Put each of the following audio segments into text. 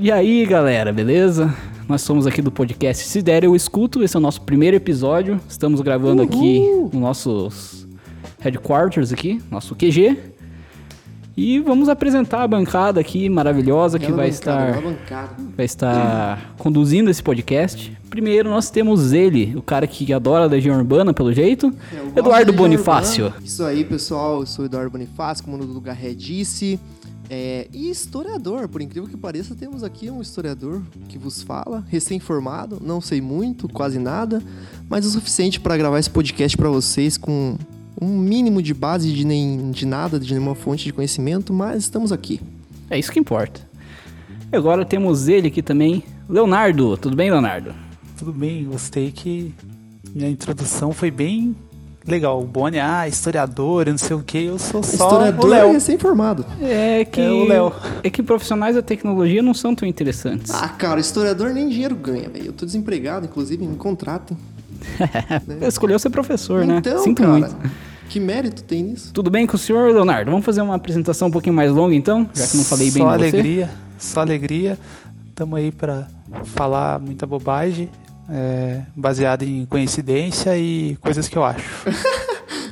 E aí, galera, beleza? Nós somos aqui do podcast Se Der Eu Escuto, esse é o nosso primeiro episódio. Estamos gravando aqui no nossos headquarters aqui, nosso QG. E vamos apresentar a bancada aqui maravilhosa que vai bancada, estar vai estar conduzindo esse podcast. Primeiro nós temos ele, o cara que adora a Legião Urbana, pelo jeito, gosto Eduardo Bonifácio. Urbana. Isso aí, pessoal. Eu sou o Eduardo Bonifácio, como o Dudu Garré disse. É, e historiador, por incrível que pareça, temos aqui um historiador que vos fala, recém-formado, não sei muito, quase nada, mas o suficiente para gravar esse podcast para vocês com um mínimo de base de, nem, de nada, de nenhuma fonte de conhecimento, mas estamos aqui. É isso que importa. E agora temos ele aqui também, Leonardo. Tudo bem, Leonardo? Tudo bem, gostei que minha introdução foi bem legal. O Boni, ah, historiador, não sei o que, eu sou só historiador o é Léo. recém-formado. É que É o Léo. é que profissionais da tecnologia não são tão interessantes. Ah, cara, historiador nem dinheiro ganha, velho. Eu tô desempregado, inclusive, me contratem. Escolheu ser professor, né? Então, Sinto cara, muito. que mérito tem nisso? Tudo bem com o senhor, Leonardo? Vamos fazer uma apresentação um pouquinho mais longa, então? Já que não falei bem só de você. alegria, só alegria. Tamo aí pra falar muita bobagem, é, baseado em coincidência e coisas que eu acho.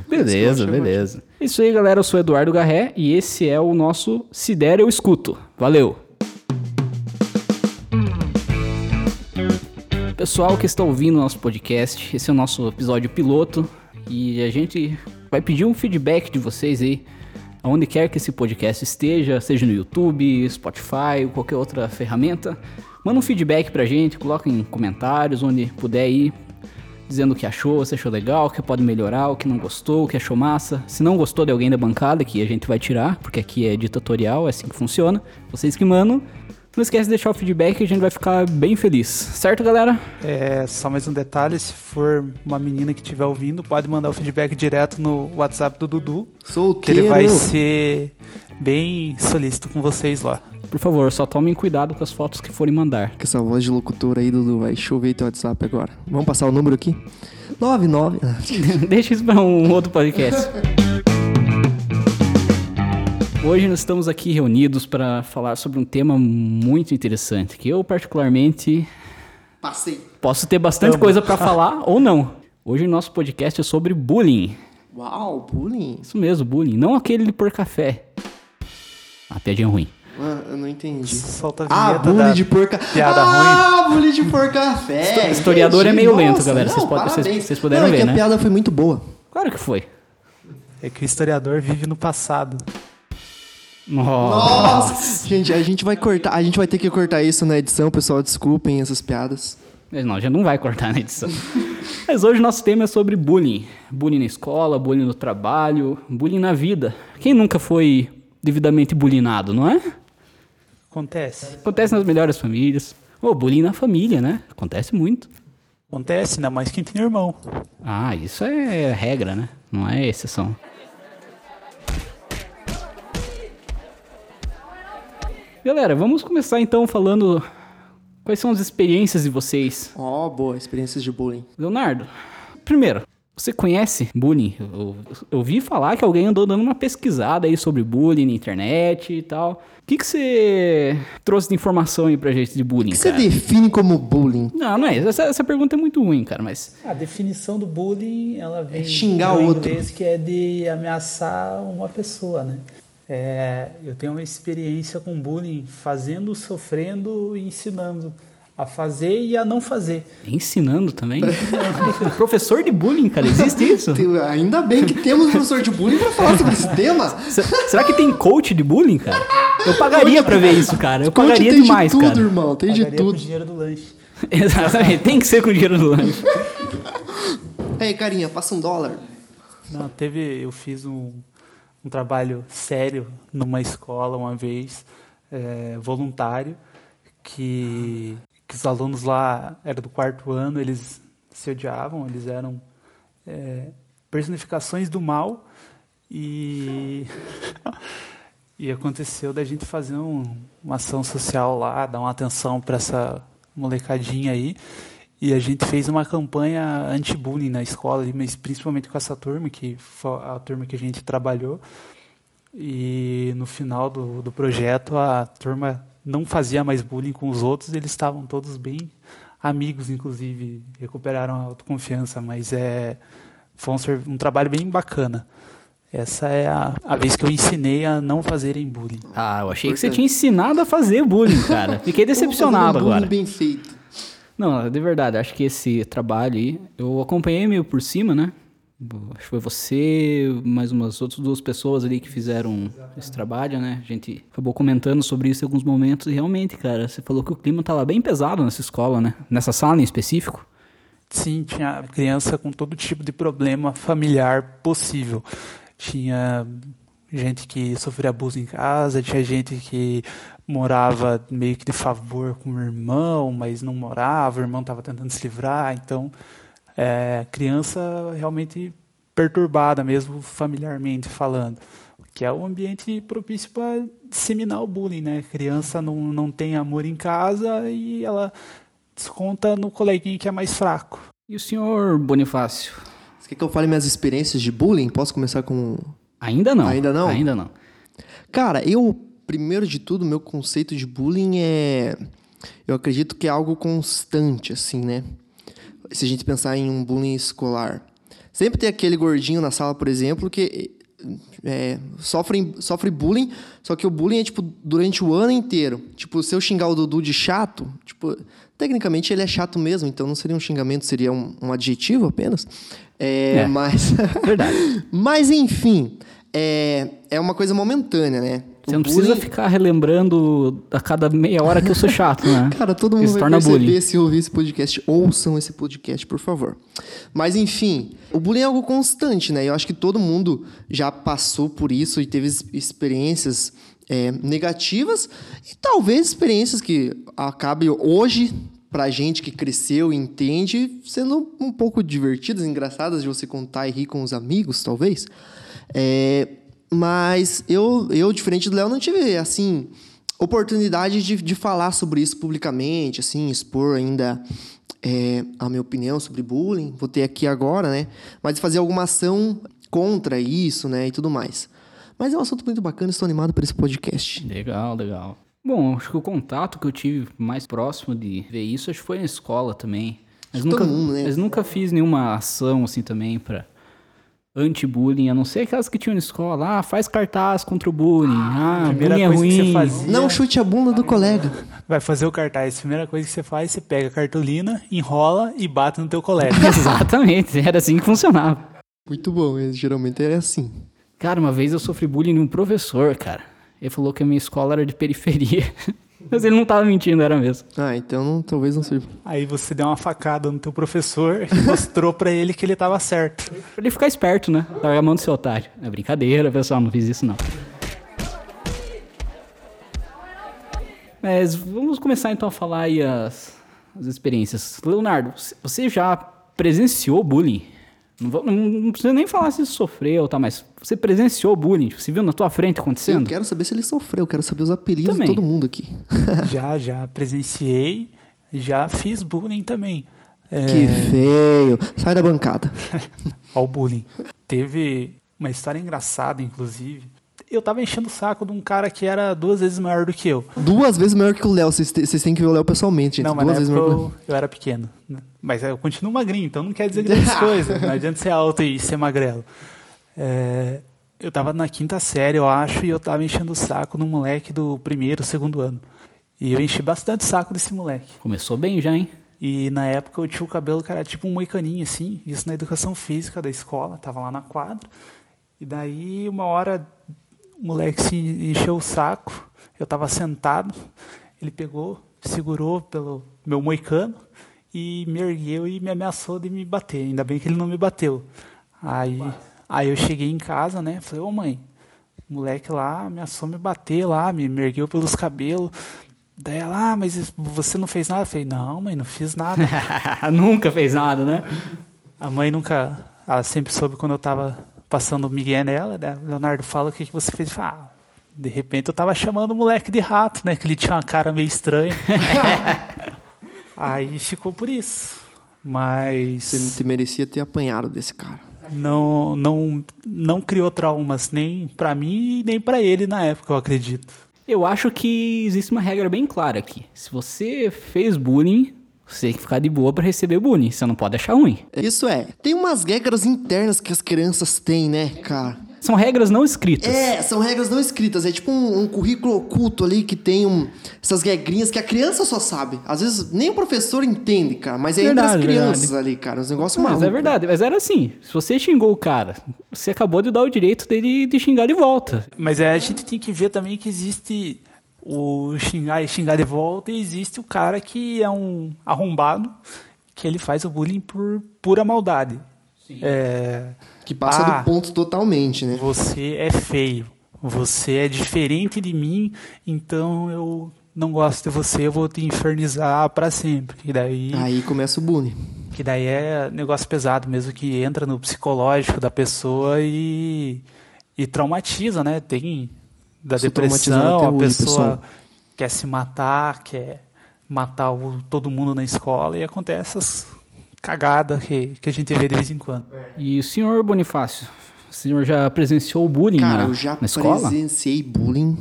Beleza, Ótimo, beleza. Isso aí, galera. Eu sou Eduardo Garré e esse é o nosso Se Der Eu Escuto. Valeu! Pessoal que está ouvindo o nosso podcast, esse é o nosso episódio piloto e a gente vai pedir um feedback de vocês aí, aonde quer que esse podcast esteja, seja no YouTube, Spotify ou qualquer outra ferramenta. Manda um feedback pra gente, coloca em comentários, onde puder aí, dizendo o que achou, se achou legal, o que pode melhorar, o que não gostou, o que achou massa. Se não gostou de alguém da bancada, que a gente vai tirar, porque aqui é ditatorial, é assim que funciona. Vocês que mandam. Não esquece de deixar o feedback, a gente vai ficar bem feliz. Certo, galera? É, só mais um detalhe, se for uma menina que estiver ouvindo, pode mandar o feedback direto no WhatsApp do Dudu, que Solteiro. ele vai ser bem solícito com vocês lá. Por favor, só tomem cuidado com as fotos que forem mandar. Com essa voz de locutor aí, Dudu, vai chover teu WhatsApp agora. Vamos passar o número aqui? 99. Ah, Deixa isso para um outro podcast. Hoje nós estamos aqui reunidos para falar sobre um tema muito interessante, que eu particularmente Passei. posso ter bastante coisa para falar ou não. Hoje o nosso podcast é sobre bullying. Uau, bullying. Isso mesmo, bullying, não aquele de por café. Ah, piadinha ruim. Ah, eu não entendi. Solta a Ah, da de porca. piada ah, bullying de por café. Historiador é Entendi. meio lento, Nossa, galera. não, Vocês podem- vocês- vocês puderam não, é ver, que né? a piada foi muito boa. Claro que foi. É que o historiador vive no passado. Nossa. Nossa. gente, a gente vai cortar, a gente vai ter que cortar isso na edição, pessoal, desculpem essas piadas. Mas Não, já não vai cortar na edição. Mas hoje o nosso tema é sobre bullying. Bullying na escola, bullying no trabalho, bullying na vida. Quem nunca foi devidamente bullyingado, não é? Acontece. Acontece nas melhores famílias. Ou bullying na família, né? Acontece muito. Acontece, ainda mais quem tem irmão. Ah, isso é regra, né? Não é exceção. Galera, vamos começar então falando quais são as experiências de vocês. Ó, boa, experiências de bullying. Leonardo, primeiro, você conhece bullying? Eu, eu ouvi falar que alguém andou dando uma pesquisada aí sobre bullying na internet e tal. O que, que você trouxe de informação aí pra gente de bullying, O que você define como bullying? Não, não é. Essa, essa pergunta é muito ruim, cara, mas... A definição do bullying, ela vem xingar do o outro. inglês que é de ameaçar uma pessoa, né? É, eu tenho uma experiência com bullying fazendo, sofrendo e ensinando a fazer e a não fazer. Ensinando também? Professor de bullying, cara, existe isso? Tem- Ainda bem que temos um professor de bullying pra falar sobre esse tema. Se- Será que tem coach de bullying, cara? Eu pagaria pra ver isso, cara. Eu Coach pagaria tem demais, de tudo, cara. irmão, tem de Pagaria com o tudo. dinheiro do lanche. Exatamente, tem que ser com o dinheiro do lanche. Ei, carinha, passa um dólar. Não, teve, eu fiz um, um trabalho sério numa escola uma vez, é, voluntário, que, que os alunos lá eram do quarto ano, eles se odiavam, eles eram é, personificações do mal e e aconteceu da gente fazer um- uma ação social lá, dar uma atenção para essa molecadinha aí. E a gente fez uma campanha anti-bullying na escola, mas principalmente com essa turma, que foi a turma que a gente trabalhou. E no final do, do projeto, a turma não fazia mais bullying com os outros, eles estavam todos bem amigos, inclusive, recuperaram a autoconfiança, mas é, foi um, um trabalho bem bacana. Essa é a, a vez que eu ensinei a não fazerem bullying. Ah, eu achei que você tinha ensinado a fazer bullying, cara. Fiquei decepcionado um agora. bullying bem feito. Não, de verdade, acho que esse trabalho aí, eu acompanhei meio por cima, né? Acho que foi você, mais umas outras duas pessoas ali que fizeram esse trabalho, né? A gente acabou comentando sobre isso em alguns momentos e realmente, cara, você falou que o clima tava bem pesado nessa escola, né? Nessa sala em específico. Sim, tinha criança com todo tipo de problema familiar possível. Tinha gente que sofria abuso em casa, tinha gente que morava meio que de favor com o irmão, mas não morava, o irmão estava tentando se livrar, então é, criança realmente perturbada mesmo familiarmente falando, que é o ambiente propício para disseminar o bullying, né? criança não, não tem amor em casa e ela desconta no coleguinha que é mais fraco. E o senhor Bonifácio? Você quer que eu fale minhas experiências de bullying? Posso começar com. Ainda não. Ainda não? Ainda não. Cara, eu, primeiro de tudo, meu conceito de bullying é. Eu acredito que é algo constante, assim, né? Se a gente pensar em um bullying escolar. Sempre tem aquele gordinho na sala, por exemplo, que é, sofre, sofre bullying, só que o bullying é, tipo, durante o ano inteiro. Tipo, se eu xingar o Dudu de chato, tipo, tecnicamente ele é chato mesmo, então não seria um xingamento, seria um, um adjetivo apenas. É, É. Mas... Verdade. mas, enfim, é, é uma coisa momentânea, né? Você não precisa bullying- ficar relembrando a cada meia hora que eu sou chato, né? Cara, todo mundo vai perceber bullying. se ouvir esse podcast. Ouçam esse podcast, por favor. Mas, enfim, o bullying é algo constante, né? Eu acho que todo mundo já passou por isso e teve ex- experiências é, negativas e talvez experiências que acabem hoje, pra gente que cresceu e entende, sendo um pouco divertidas, engraçadas de você contar e rir com os amigos, talvez. É, mas eu, eu, diferente do Léo, não tive, assim, oportunidade de, de falar sobre isso publicamente, assim, expor ainda é, a minha opinião sobre bullying. Vou ter aqui agora, né? Mas fazer alguma ação contra isso, né? E tudo mais. Mas é um assunto muito bacana, estou animado por esse podcast. Legal, legal. Bom, acho que o contato que eu tive mais próximo de ver isso, acho que foi na escola também. Mas nunca, mundo, né? mas nunca fiz nenhuma ação assim também pra anti-bullying, a não ser aquelas que tinham na escola. Ah, faz cartaz contra o bullying. Ah, primeira bullying é coisa que você ruim. fazia- Não chute a bunda do colega. Vai fazer o cartaz. Primeira coisa que você faz, você pega a cartolina, enrola e bate no teu colega. Exatamente, era assim que funcionava. Muito bom, é, geralmente é assim. Cara, uma vez eu sofri bullying de um professor, cara. Ele falou que a minha escola era de periferia. Mas ele não tava mentindo, era mesmo. Ah, então não- talvez não sirva. Aí você deu uma facada no teu professor e mostrou pra ele que ele tava certo. Pra ele ficar esperto, né? Larga a mão do seu otário. É brincadeira, pessoal, não fiz isso não. Mas vamos começar então a falar aí as, as experiências. Leonardo, você já presenciou bullying? Não, vou- não- não precisa nem falar se sofreu, tá? Mas você presenciou bullying? Você viu na tua frente Eu acontecendo? quero saber se ele sofreu, eu quero saber os apelidos Também. de todo mundo aqui. Já, já presenciei, já fiz bullying também. É, Que feio. Sai da bancada. Ó o bullying. Teve uma história engraçada, inclusive. Eu tava enchendo o saco de um cara que era duas vezes maior do que eu. Duas vezes maior que o Léo. Vocês têm que ver o Léo pessoalmente, gente. Não, mas Duas vezes maior que o Léo. eu, eu era pequeno. né? Mas eu continuo magrinho, então não quer dizer grandes coisas. Não adianta ser alto e ser magrelo. É, eu tava na quinta série, eu acho, e eu tava enchendo o saco num moleque do primeiro, segundo ano. E eu enchi bastante o saco desse moleque. Começou bem já, hein? E na época eu tinha o cabelo que era tipo um moicaninho assim, isso na educação física da escola, tava lá na quadra. E daí uma hora o moleque se encheu o saco, eu tava sentado, ele pegou, segurou pelo meu moicano e me ergueu e me ameaçou de me bater. Ainda bem que ele não me bateu. Aí, aí eu cheguei em casa, né? Falei, ô mãe, o moleque lá ameaçou me bater lá, me me ergueu pelos cabelos. Daí ela, ah, mas você não fez nada? Eu falei, não, mãe, não fiz nada. Nunca fez nada, né? A mãe nunca, ela sempre soube quando eu tava passando o Miguel nela, né? Leonardo, fala o que, que você fez. Falei, Ah, de repente eu tava chamando o moleque de rato, né? Que ele tinha uma cara meio estranha. Aí ficou por isso. Mas Você você merecia ter apanhado desse cara. não, não, não criou traumas nem pra mim e nem pra ele na época, eu acredito. Eu acho que existe uma regra bem clara aqui. Se você fez bullying, você tem que ficar de boa pra receber bullying. Você não pode achar ruim. Isso é. Tem umas regras internas que as crianças têm, né, cara? São regras não escritas. É, são regras não escritas. É tipo um, um currículo oculto ali que tem um, essas regrinhas que a criança só sabe. Às vezes nem o professor entende, cara. Mas é Verdade, entre as crianças verdade. ali, cara. Os negócios Mas malucos. é verdade, mas era assim. Se você xingou o cara, você acabou de dar o direito dele de xingar de volta. Mas é, a gente tem que ver também que existe o xingar e xingar de volta e existe o cara que é um arrombado, que ele faz o bullying por pura maldade. É, Que passa Ah. do ponto totalmente, né? você é feio, você é diferente de mim, então eu não gosto de você, eu vou te infernizar pra sempre. E daí, Aí começa o bullying. que daí é negócio pesado mesmo que entra no psicológico da pessoa e, e traumatiza, né? Tem da depressão, a hoje, pessoa pessoal. quer se matar, quer matar o- todo mundo na escola e acontece essas cagadas que, que a gente vê de vez em quando. E o senhor Bonifácio, o senhor já presenciou bullying Cara, na, eu já na escola? presenciei bullying.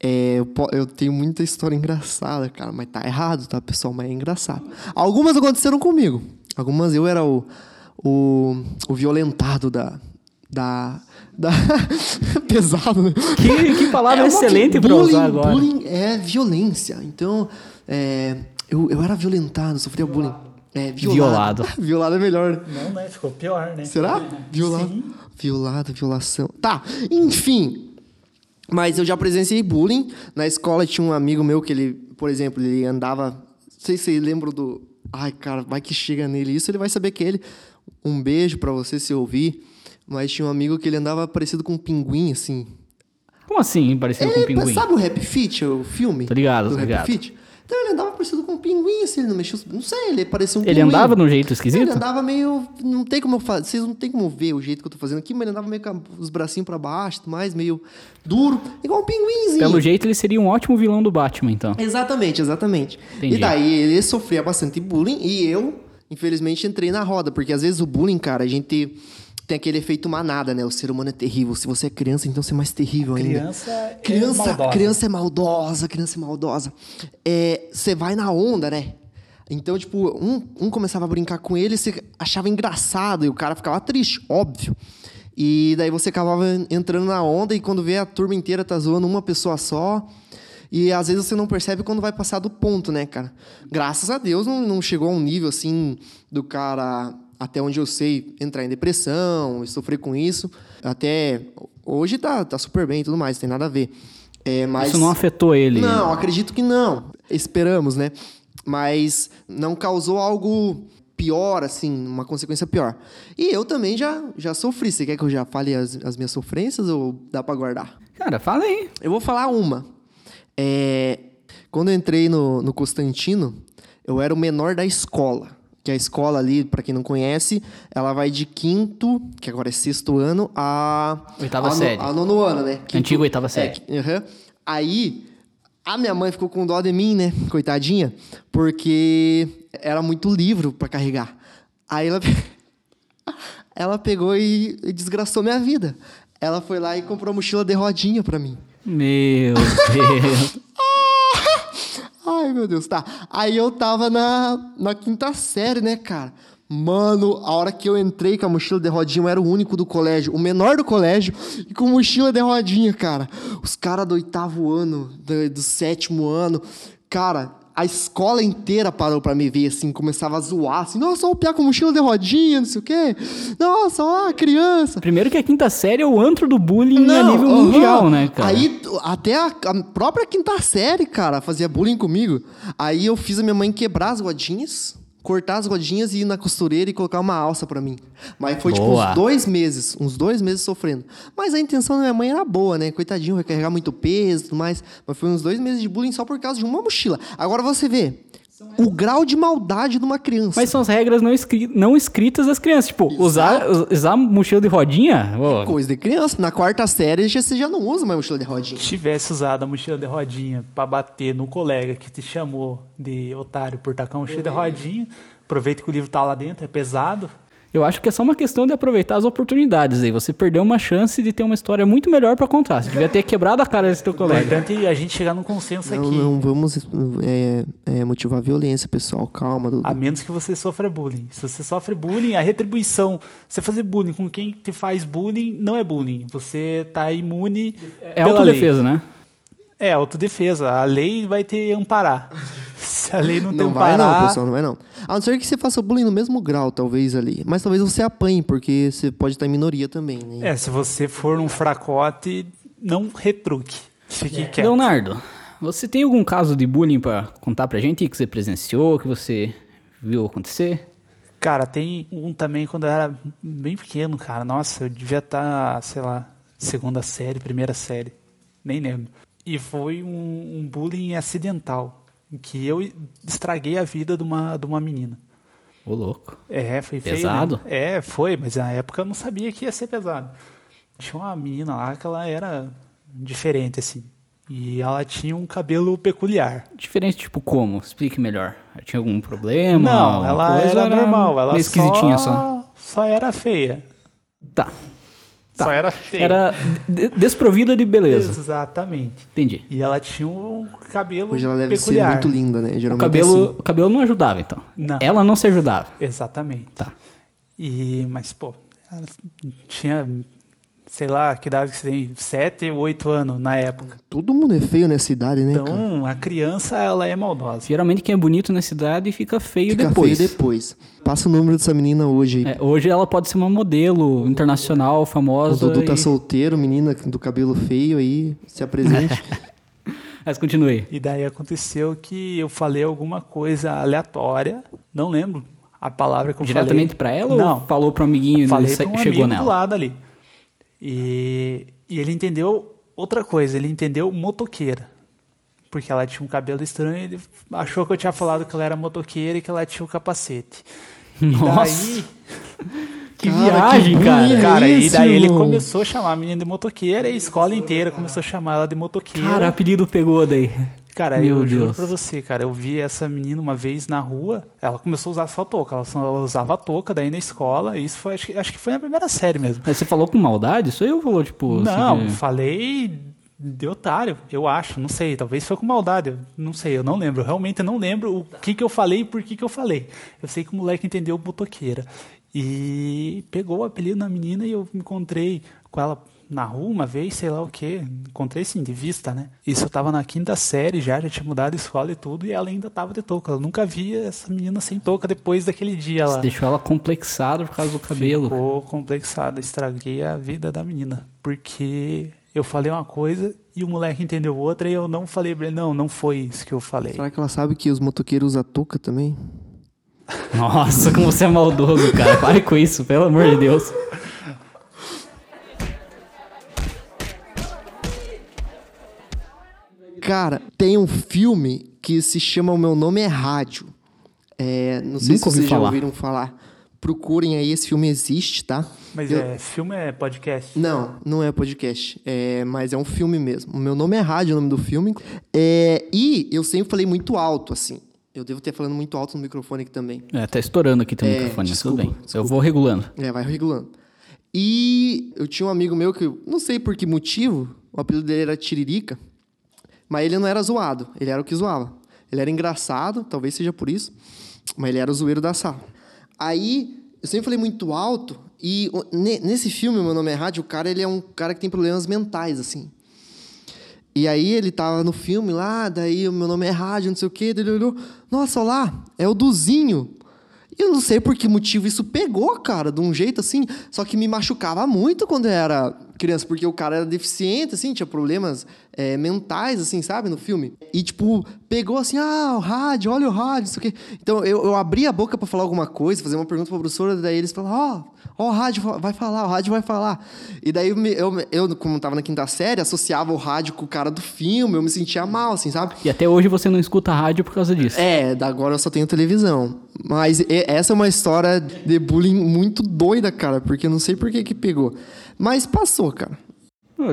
É, eu, eu tenho muita história engraçada, cara, mas tá errado, tá, pessoal? Mas é engraçado. Algumas aconteceram comigo. Algumas eu era o, o, o violentado da. da. Da pesado, né? Que, que palavra É excelente bullying, usar agora. Bullying é violência. Então, é, eu, eu era violentado, sofria bullying. É, violado. Violado. violado é melhor. Não, né? Ficou pior, né? Será? Violado. Sim. Violado, violação. Tá, enfim. Mas eu já presenciei bullying. Na escola tinha um amigo meu que ele, por exemplo, ele andava. Não sei se vocês lembram do. Ai, cara, vai que chega nele isso, ele vai saber que é ele. Um beijo pra você se ouvir. Mas tinha um amigo que ele andava parecido com um pinguim, assim. Como assim, parecido com um Ele, pinguim? sabe o Rap Fit, o filme? Tô ligado, do Rap ligado. Fit? Então ele andava parecido com um pinguim, assim, ele não mexia. Não sei, ele parecia um Ele pinguim. andava de um jeito esquisito? Ele andava meio. Não tem como eu fazer. Vocês não tem como ver o jeito que eu tô fazendo aqui, mas ele andava meio com os bracinhos pra baixo, tudo mais, meio duro, igual um pinguinzinho. Pelo jeito, ele seria um ótimo vilão do Batman, então. Exatamente, exatamente. Entendi. E daí ele sofria bastante bullying e eu, infelizmente, entrei na roda, porque às vezes o bullying, cara, a gente tem aquele efeito manada, né? O ser humano é terrível. Se você é criança, então você é mais terrível ainda. Criança é Criança, maldosa. criança é maldosa, criança é maldosa. É, você vai na onda, né? Então, tipo, um, um começava a brincar com ele, você achava engraçado e o cara ficava triste, óbvio. E daí você acabava entrando na onda e quando vê a turma inteira tá zoando uma pessoa só. E às vezes você não percebe quando vai passar do ponto, né, cara? Graças a Deus não, não chegou a um nível assim do cara, até onde eu sei, entrar em depressão e sofrer com isso. Até hoje tá, tá super bem e tudo mais, tem nada a ver. É, mas... Isso não afetou ele. Não, acredito que não. Esperamos, né? Mas não causou algo pior, assim, uma consequência pior. E eu também já, já sofri. Você quer que eu já fale as, as minhas sofrências ou dá pra guardar? Cara, fala aí. Eu vou falar uma. É, quando eu entrei no, no Constantino, eu era o menor da escola. Que a escola ali, pra quem não conhece, ela vai de quinto, que agora é sexto ano, a... Oitava a no- série. A nono ano, né? Quinto- Antiga oitava série. É, aham. Aí, a minha mãe ficou com dó de mim, né? Coitadinha. Porque era muito livro pra carregar. Aí ela... ela pegou e desgraçou minha vida. Ela foi lá e comprou mochila de rodinha pra mim. Meu Deus. Ai, meu Deus, tá. Aí eu tava na, na quinta série, né, cara? Mano, a hora que eu entrei com a mochila de rodinha, eu era o único do colégio, o menor do colégio, e com mochila de rodinha, cara. Os caras do oitavo ano, do, do sétimo ano, cara, a escola inteira parou pra me ver, assim, começava a zoar, assim, nossa, olha o piá com mochila de rodinha, não sei o quê. Nossa, ó, a criança. Primeiro que a quinta série é o antro do bullying a Não, nível aham. mundial, né, cara? Aí, até a, a própria quinta série, cara, fazia bullying comigo. Aí eu fiz a minha mãe quebrar as rodinhas, cortar as rodinhas e ir na costureira e colocar uma alça pra mim. Mas foi tipo Boa. uns dois meses, uns dois meses sofrendo. Mas a intenção da minha mãe era boa, né? Coitadinho, vai carregar muito peso e tudo mais. Mas foi uns dois meses de bullying só por causa de uma mochila. Agora você vê. O grau de maldade de uma criança. Mas são as regras não, escri- não escritas das crianças. Tipo, usar, usar mochila de rodinha? Ô, Coisa de criança. Na quarta série já- você já não usa mais mochila de rodinha. Se tivesse usado a mochila de rodinha pra bater no colega que te chamou de otário por tacar uma mochila de rodinha, aproveita que o livro tá lá dentro, é pesado. Eu acho que é só uma questão de aproveitar as oportunidades aí. Você perdeu uma chance de ter uma história muito melhor pra contar. Você devia ter quebrado a cara desse teu colega. importante é a gente chegar num consenso Não, aqui. não vamos é, é, motivar a violência, pessoal. Calma, Dudu. A menos que você sofra bullying. Se você sofre bullying, a retribuição. Você fazer bullying com quem te faz bullying não é bullying. Você tá imune. É pela autodefesa, né? É, autodefesa. A lei vai te amparar. Se a lei não Não vai amparar. não, pessoal, não vai não. A não ser que você faça bullying no mesmo grau, talvez, ali. Mas talvez você apanhe, porque você pode estar em minoria também, né? É, se você for um fracote, não retruque. Fique quieto. Leonardo, você tem algum caso de bullying pra contar pra gente que você presenciou, que você viu acontecer? Cara, tem um também quando eu era bem pequeno, cara. Nossa, eu devia estar, sei lá, segunda série, primeira série. Nem lembro. E foi um, um bullying acidental. Em que eu estraguei a vida de uma, de uma menina. Ô, louco. É, foi feio. Pesado? né? É, foi, mas na época eu não sabia que ia ser pesado. Tinha uma menina lá que ela era diferente, assim. E ela tinha um cabelo peculiar. Diferente, tipo, como? Explique melhor. Tinha algum problema? Não, ela coisa, era normal. Ela meio esquisitinha só. só, só era feia. Tá. Tá. Só era feia. Era de- desprovida de beleza. Exatamente. Entendi. E ela tinha um cabelo Hoje ela deve peculiar. ser muito linda, né? O Geralmente cabelo, é assim. o cabelo não ajudava, então. Não. Ela não se ajudava. Exatamente. Tá. E, mas, pô, ela tinha, sei lá, que idade que você tem? Sete, oito anos na época. Todo mundo é feio nessa idade, né, cara? Então, a criança, ela é maldosa. Geralmente quem é bonito na cidade fica feio Fica depois. feio depois. Passa o número dessa menina hoje. É, hoje ela pode ser uma modelo internacional, o famosa. Dudu tá e- solteiro, menina do cabelo feio aí, se apresente. Mas continue. E daí aconteceu que eu falei alguma coisa aleatória, não lembro a palavra que eu Diretamente falei. pra ela Não, ou falou pro amiguinho e falei sa- um chegou amigo nela? do lado ali. E, e ele entendeu outra coisa, ele entendeu motoqueira. Porque ela tinha um cabelo estranho, ele achou que eu tinha falado que ela era motoqueira e que ela tinha o capacete. E Nossa, daí, que Cara, viagem, cara. bullying. cara, e daí ele começou a chamar a menina de motoqueira e a escola inteira começou a chamar ela de motoqueira. Cara, apelido pegou daí. Cara, Meu eu juro Deus. pra você, cara, eu vi essa menina uma vez na rua, ela começou a usar só touca, ela só usava touca daí na escola, e isso foi, acho que, acho que foi na primeira série mesmo. Mas você falou com maldade? Isso aí eu falou, tipo. não, assim, de- falei de otário, eu acho, não sei, talvez foi com maldade, eu não sei, eu não lembro, eu realmente não lembro o que que eu falei e por que que eu falei. Eu sei que o moleque entendeu motoqueira. E pegou o apelido na menina e eu me encontrei com ela na rua uma vez, sei lá o que, encontrei sim, de vista, né? Isso eu tava na quinta série já, já tinha mudado de escola e tudo, e ela ainda tava de touca. Eu nunca via essa menina sem touca depois daquele dia Você lá. deixou ela complexada por causa do cabelo. Ficou complexada, estraguei a vida da menina. Porque eu falei uma coisa e o moleque entendeu outra e eu não falei pra ele, não, não foi isso que eu falei. Será que ela sabe que os motoqueiros usam touca também? Nossa, como você é maldoso, cara. Pare com isso, pelo amor de Deus. Cara, tem um filme que se chama O Meu Nome é Rádio. É, não sei Nunca se vocês já falar. ouviram falar. Procurem aí, esse filme existe, tá? Mas Eu- é filme é podcast? Não, não é podcast, é, mas é um filme mesmo. O meu nome é Rádio, é o nome do filme. É, e eu sempre falei muito alto, assim. Eu devo ter falando muito alto no microfone aqui também. É, tá estourando aqui teu É, microfone, mas desculpa, tudo bem. Eu vou regulando. É, vai regulando. E eu tinha um amigo meu que, eu não sei por que motivo, o apelido dele era Tiririca, mas ele não era zoado, ele era o que zoava. Ele era engraçado, talvez seja por isso, mas ele era o zoeiro da sala. Aí, eu sempre falei muito alto, e nesse filme, Meu Nome é Rádio, o cara, ele é um cara que tem problemas mentais, assim. E aí ele tava no filme lá, daí o meu nome é Rádio, não sei o quê, ele olhou, nossa, olha lá, é o Duzinho. E eu não sei por que motivo isso pegou, cara, de um jeito assim, só que me machucava muito quando eu era criança, porque o cara era deficiente, assim, tinha problemas é, mentais, assim, sabe, no filme. E, tipo, pegou assim, ah, o rádio, olha o rádio, não sei o quê. Então, eu, eu abri a boca pra falar alguma coisa, fazer uma pergunta pra professora, daí eles falaram, ó, ó, o rádio vai falar, o rádio vai falar. E daí, eu, eu, eu, como tava na quinta série, associava o rádio com o cara do filme, eu me sentia mal, assim, sabe? E até hoje você não escuta rádio por causa disso. É, da agora eu só tenho televisão. Mas essa é uma história de bullying muito doida, cara, porque eu não sei por que que pegou. Mas passou, cara.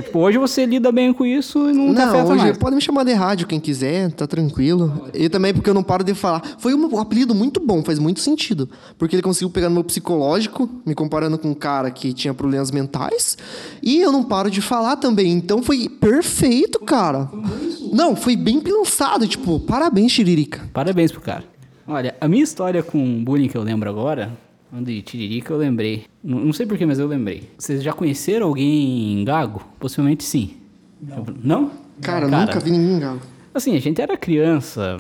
Tipo, hoje você lida bem com isso e não, te Não, afeta hoje mais. pode me chamar de rádio quem quiser, tá tranquilo. E também porque eu não paro de falar. Foi um apelido muito bom, faz muito sentido. Porque ele conseguiu pegar no meu psicológico, me comparando com um cara que tinha problemas mentais. E eu não paro de falar também. Então foi perfeito, cara. Não, foi bem pensado. Tipo, parabéns, Tiririca. Parabéns pro cara. Olha, a minha história com bullying que eu lembro agora, de Tiririca, eu lembrei. Não, não sei porquê, mas eu lembrei. Vocês já conheceram alguém gago? Possivelmente sim. Não? Não? Cara, nunca vi ninguém galo. Assim, a gente era criança,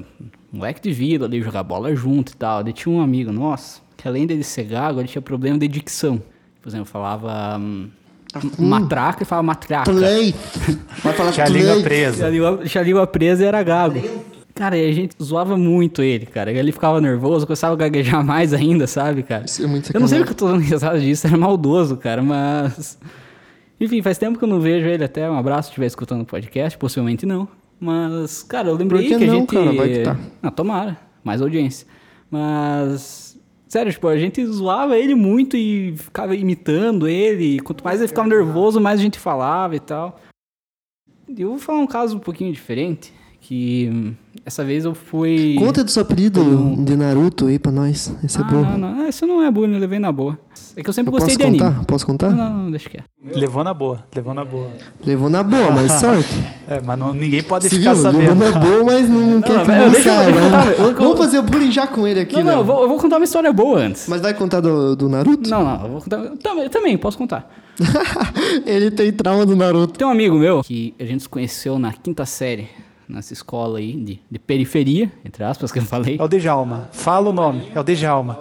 moleque de vila ali, jogar bola junto e tal. Daí tinha um amigo nosso, que além dele ser gago, ele tinha problema de dicção. Por exemplo, falava hum, matraca e falava matraca. Play. Vai falar Tinha a língua presa. Tinha a língua- Tinha a língua presa e era gago. Cara, e a gente zoava muito ele, cara. Ele ficava nervoso, começava a gaguejar mais ainda, sabe, cara? Isso é muito Eu não sei sacanagem. porque eu tô dando risada disso, era maldoso, cara, mas. Enfim, faz tempo que eu não vejo ele até. Um abraço se estiver escutando o podcast, possivelmente não. Mas, cara, eu lembrei que que, a não, gente. cara? Vai que tá. Ah, tomara, mais audiência. Mas. Sério, tipo, a gente zoava ele muito e ficava imitando ele. e Quanto mais ele ficava nervoso, mais a gente falava e tal. E eu vou falar um caso um pouquinho diferente. Que essa vez eu fui. Conta do seu apelido de Naruto aí pra nós. Esse é ah, bom. não, não, isso não é bullying, eu levei na boa. É que eu sempre Eu gostei posso de contar? anime. Posso contar? Não, não, não, deixa quieto. Levou na boa, levou na boa. Levou na boa, mas sorte. É, mas não- ninguém pode Se ficar viu? sabendo. Levou na boa, mas não, quer que eu- deixa eu- né? contar, eu- eu- Vamos fazer bullying já com ele aqui, Não, né? não, eu vou, eu vou contar uma história boa antes. Mas vai contar do, do Naruto? Não, não, eu vou contar. Também, também, posso contar. ele tem trauma do Naruto. Tem um amigo meu que a gente se conheceu na quinta série, nessa escola aí de, de periferia, entre aspas, que eu falei. É o Djalma. Fala o nome. É o Djalma.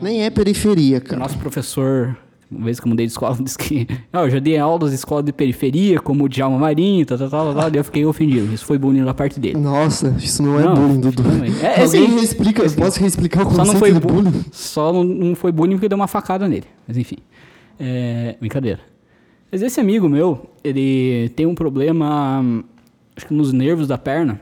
Nem é periferia, O cara. nosso professor, uma vez que eu mudei de escola, disse que "Ah, eu já dei aulas de escola de periferia, como o Djalma Marinho, tal, tal, tal, tal, daí eu fiquei ofendido. Isso foi bullying da parte dele. Nossa, isso não é Não, bullying, Dudu. É, é Alguém sim. me explica, posso reexplicar o Só conceito não foi de bullying. bullying? Só não, não foi bullying porque deu uma facada nele. Mas enfim. É, brincadeira. Mas esse amigo meu, ele tem um problema, hum, acho que nos nervos da perna.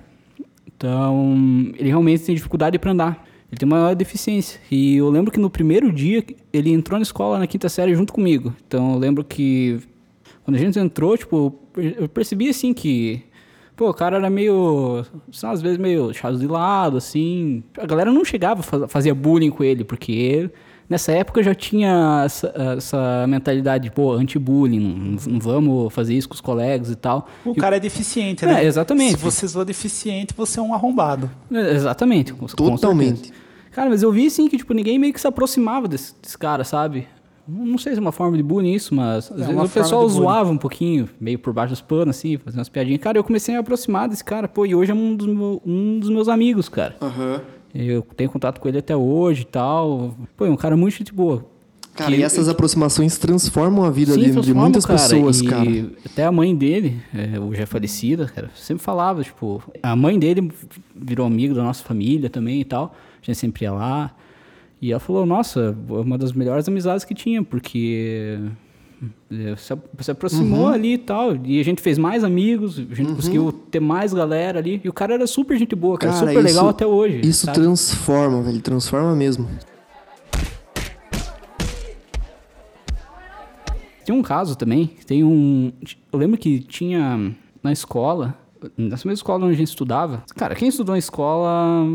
Então, ele realmente tem dificuldade para andar. Ele tem uma deficiência. E eu lembro que no primeiro dia, ele entrou na escola na quinta série junto comigo. Então, eu lembro que quando a gente entrou, tipo, eu percebi assim que. Pô, o cara era meio. Às vezes meio chato de lado, assim. A galera não chegava, fa- fazia bullying com ele, porque nessa época já tinha essa, essa mentalidade, de, pô, anti-bullying, não, não vamos fazer isso com os colegas e tal. O E cara é deficiente, É, né? exatamente. Se você zoa deficiente, você é um arrombado. É, Exatamente. com- com Totalmente. certeza. Cara, mas eu vi assim que, tipo, ninguém meio que se aproximava desse, desse cara, sabe? Não sei se é uma forma de bullying isso, mas às vezes uma o pessoal zoava um pouquinho, meio por baixo dos panos, assim, fazendo umas piadinhas. Cara, eu comecei a me aproximar desse cara, pô, e hoje é um dos, meu- um dos meus amigos, cara. Aham. Eu tenho contato com ele até hoje e tal. Pô, é um cara muito gente boa. Cara, Que- e essas aproximações transformam a vida Sim, de, de muitas cara, pessoas, e cara. Até a mãe dele, é, hoje é falecida, cara, sempre falava, tipo, a mãe dele virou amigo da nossa família também e tal. A gente sempre ia lá. E ela falou, nossa, é uma das melhores amizades que tinha, porque se, se aproximou Uhum. ali e tal. E a gente fez mais amigos, a gente conseguiu ter mais galera ali. E o cara era super gente boa, cara, Cara, super legal isso- até hoje. Isso sabe? transforma, velho. Transforma mesmo. Tem um caso também, tem um. Eu lembro que tinha na escola, nessa mesma escola onde a gente estudava. Cara, quem estudou em escola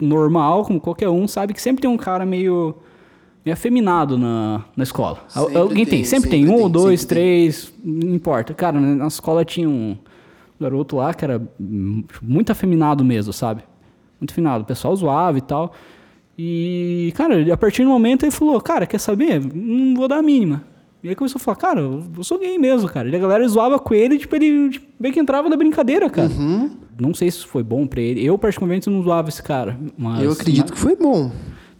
normal, como qualquer um, sabe que sempre tem um cara meio. Meio afeminado na, na escola. Sempre Alguém tem, tem, sempre, sempre tem. Um, tem, dois, três, não importa. Cara, na escola tinha um garoto lá que era muito afeminado mesmo, sabe? Muito afeminado. O pessoal zoava e tal. E, cara, a partir do momento ele falou, cara, quer saber? Não vou dar a mínima. E aí começou a falar, cara, eu sou gay mesmo, cara. E a galera zoava com ele, tipo, ele tipo, meio que entrava na brincadeira, cara. Uhum. Não sei se foi bom pra ele. Eu, particularmente, não zoava esse cara. Mas, Eu acredito que foi bom.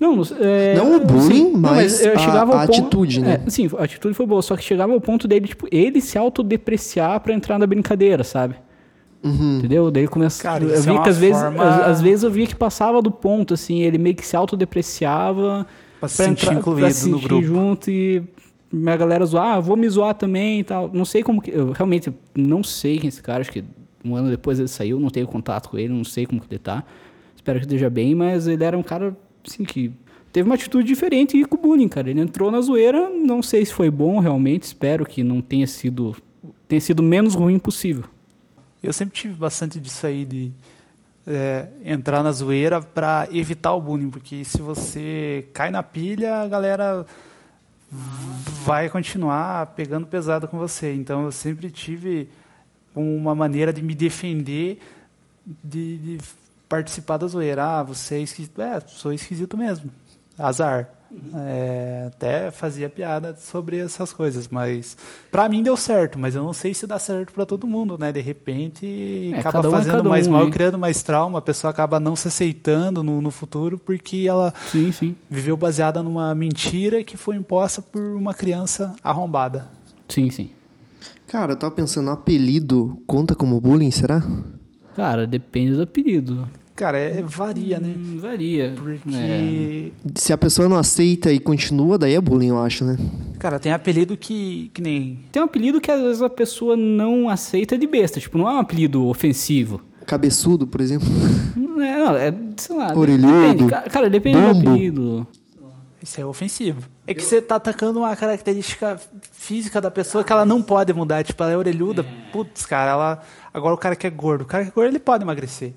Não, não, é, Não o bullying, sim. Não, mas a- a ponto- atitude, né? É, sim, a atitude foi boa. Só que chegava ao ponto dele, tipo, ele se autodepreciar pra entrar na brincadeira, sabe? Uhum. Entendeu? Daí começa. Cara, eu isso é que às vezes, forma- às, às vezes eu via que passava do ponto, assim, ele meio que se autodepreciava Pra se sentir incluído pra no sentir grupo. junto e minha galera zoar, ah, vou me zoar também e tal. Não sei como que. Eu realmente não sei quem é esse cara, acho que um ano depois ele saiu, não tenho contato com ele, não sei como que ele tá. Espero que esteja bem, mas ele era um cara, assim, que teve uma atitude diferente com o bullying, cara. Ele entrou na zoeira, não sei se foi bom realmente, espero que não tenha sido tenha sido menos ruim possível. Eu sempre tive bastante disso aí de é, entrar na zoeira para evitar o bullying, porque se você cai na pilha, a galera vai continuar pegando pesado com você. Então eu sempre tive uma maneira de me defender de, de participar da zoeira. Ah, você é esquisito. É, sou esquisito mesmo. Azar. É, até fazia piada sobre essas coisas, mas para mim deu certo, mas eu não sei se dá certo para todo mundo, né? De repente É, acaba um é fazendo cada mais um, mal, hein? criando mais trauma, a pessoa acaba não se aceitando no, no futuro porque ela Sim, sim. viveu baseada numa mentira que foi imposta por uma criança arrombada. Sim, sim. Cara, eu tava pensando, apelido conta como bullying, será? Cara, depende do apelido. Cara, é, varia, né? Hum, varia. Porque, É. Se a pessoa não aceita e continua, daí é bullying, eu acho, né? cara, tem apelido que, que nem. Tem um apelido que às vezes a pessoa não aceita de besta. Tipo, não é um apelido ofensivo. Cabeçudo, por exemplo. Não é, não, é sei lá. Orelhudo. Depende, ca- cara, depende do Bumbo. apelido. Isso é ofensivo. É que você tá atacando uma característica física da pessoa que ela não pode mudar. Tipo, ela é orelhuda. Putz, cara, ela. Agora o cara que é gordo. O cara que é gordo, ele pode emagrecer.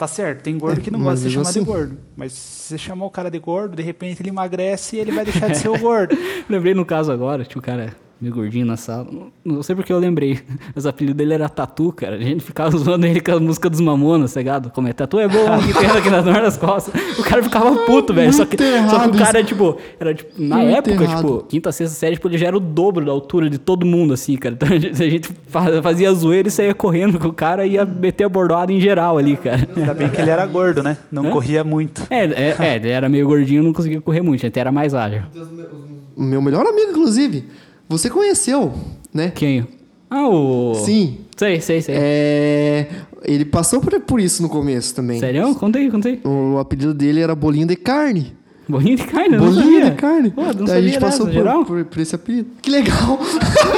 Tá certo, tem gordo É, que não gosta de ser chamado de assim. gordo. Mas se você chamar o cara de gordo, de repente ele emagrece e ele vai deixar de ser o gordo. Lembrei no caso agora, tinha um cara meio gordinho na sala. Não sei porque eu lembrei. Mas o apelido dele era Tatu, cara. A gente ficava zoando ele com a música dos Mamonas, tá ligado? Como é Tatu é bom, que tem aqui na dor das costas. O cara ficava puto, velho. Só que, só que o cara, tipo, era tipo, na Muito época, errado. tipo, quinta, sexta série, tipo, ele já era o dobro da altura de todo mundo, assim, cara. Então a gente, a gente fa- fazia zoeira e saía correndo com o cara e ia meter a bordoada em geral ali, cara. Ainda bem que ele era gordo, né? Não Hã? corria muito. É, é, é, ele era meio gordinho, não conseguia correr muito, a gente era mais ágil. O meu melhor amigo, inclusive. Você conheceu, né? Quem? Ah, o. Sim. Sei, sei, sei. É... Ele passou por, por isso no começo também. Sério? Conta aí, conta aí. O apelido dele era Bolinho de Carne. Bolinho de carne, eu não sabia. de carne. Pô, não Daí a sabia gente passou dessa, por, por, por esse apelido. Que legal.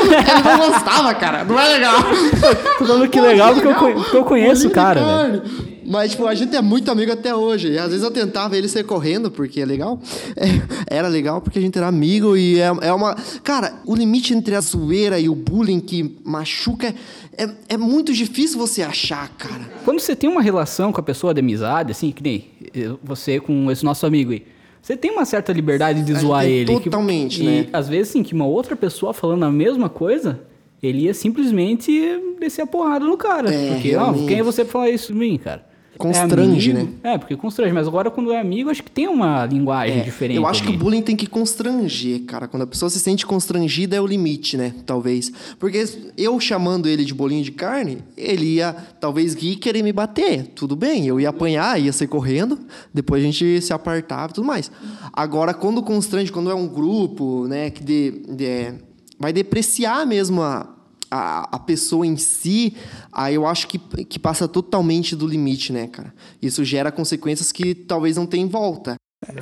Ele não gostava, cara. Não é legal. Tô falando que legal porque eu, porque eu conheço o Bolinho cara, velho. Mas, tipo, a gente é muito amigo até hoje. E às vezes eu tentava ele sair correndo, porque é legal. É, era legal porque a gente era amigo e é, é uma... Cara, o limite entre a zoeira e o bullying que machuca é, é muito difícil você achar, cara. Quando você tem uma relação com a pessoa de amizade, assim, que nem eh, você com esse nosso amigo aí, você tem uma certa liberdade de zoar ele. que- totalmente, e, né? às vezes, assim, que uma outra pessoa falando a mesma coisa, ele ia simplesmente descer a porrada no cara. É, porque, realmente. não, quem é você pra falar isso de mim, cara? Constrange, É amigo? né? É, porque constrange. Mas agora, quando é amigo, acho que tem uma linguagem É, diferente. Eu acho que ali. o bullying tem que constranger, cara. Quando a pessoa se sente constrangida é o limite, né? Talvez. Porque eu chamando ele de bolinho de carne, ele ia talvez rir e querer me bater. Tudo bem, eu ia apanhar, ia sair correndo, depois a gente se apartava e tudo mais. Agora, quando constrange, quando é um grupo, né, que de, de- vai depreciar mesmo a, a, a pessoa em si, aí eu acho que, que passa totalmente do limite, né, cara? Isso gera consequências que talvez não tenham volta.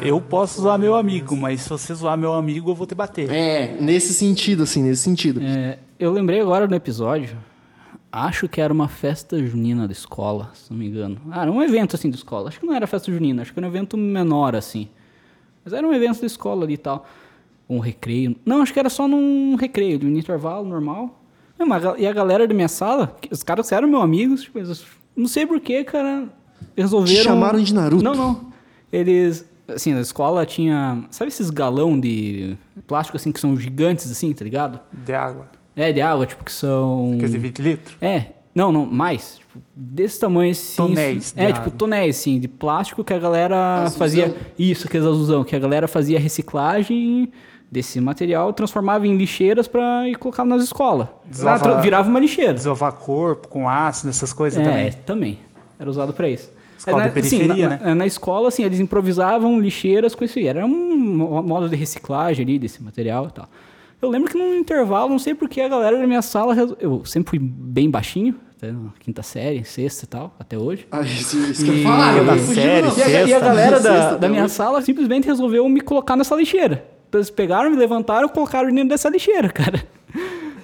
Eu posso zoar meu amigo, mas se você zoar meu amigo, eu vou te bater. É, nesse sentido, assim, nesse sentido. É, eu lembrei agora no episódio, acho que era uma festa junina da escola, se não me engano. Ah, era um evento assim da escola. Acho que não era festa junina, acho que era um evento menor assim. Mas era um evento da escola ali e tal. Um recreio. Não, acho que era só num recreio, no intervalo normal. É, E a galera da minha sala, os caras eram meus amigos, tipo, eles- não sei porquê, cara, resolveram... Te chamaram de Naruto? Não, não. Eles, assim, na escola tinha, sabe esses galão de plástico assim, que são gigantes assim, tá ligado? De água. É, de água, tipo, que são. Quer dizer, 20 litros? É, não, não, mais. Tipo, desse tamanho assim. Tonéis de É, água. tipo, tonéis, assim, de plástico que a galera Azulzão. fazia. Isso, aqueles azulzão, que a galera fazia reciclagem desse material, transformava em lixeiras pra ir colocar nas escolas. Desova- tra- Virava uma lixeira. Desovar corpo com ácido, essas coisas É, também. também. Era usado pra isso. Escola É, de periferia, na, né? na, na escola, assim, eles improvisavam lixeiras com isso aí. Era um mo- modo de reciclagem ali desse material e tal. Eu lembro que num intervalo, não sei porque a galera da minha sala... resol- Eu sempre fui bem baixinho, até na quinta série, sexta e tal, até hoje. Ah, isso, isso que E- eu falar, eu série, não. E a, e a galera da, da minha hoje. sala simplesmente resolveu me colocar nessa lixeira. Eles pegaram, me levantaram e colocaram dentro dessa lixeira, cara.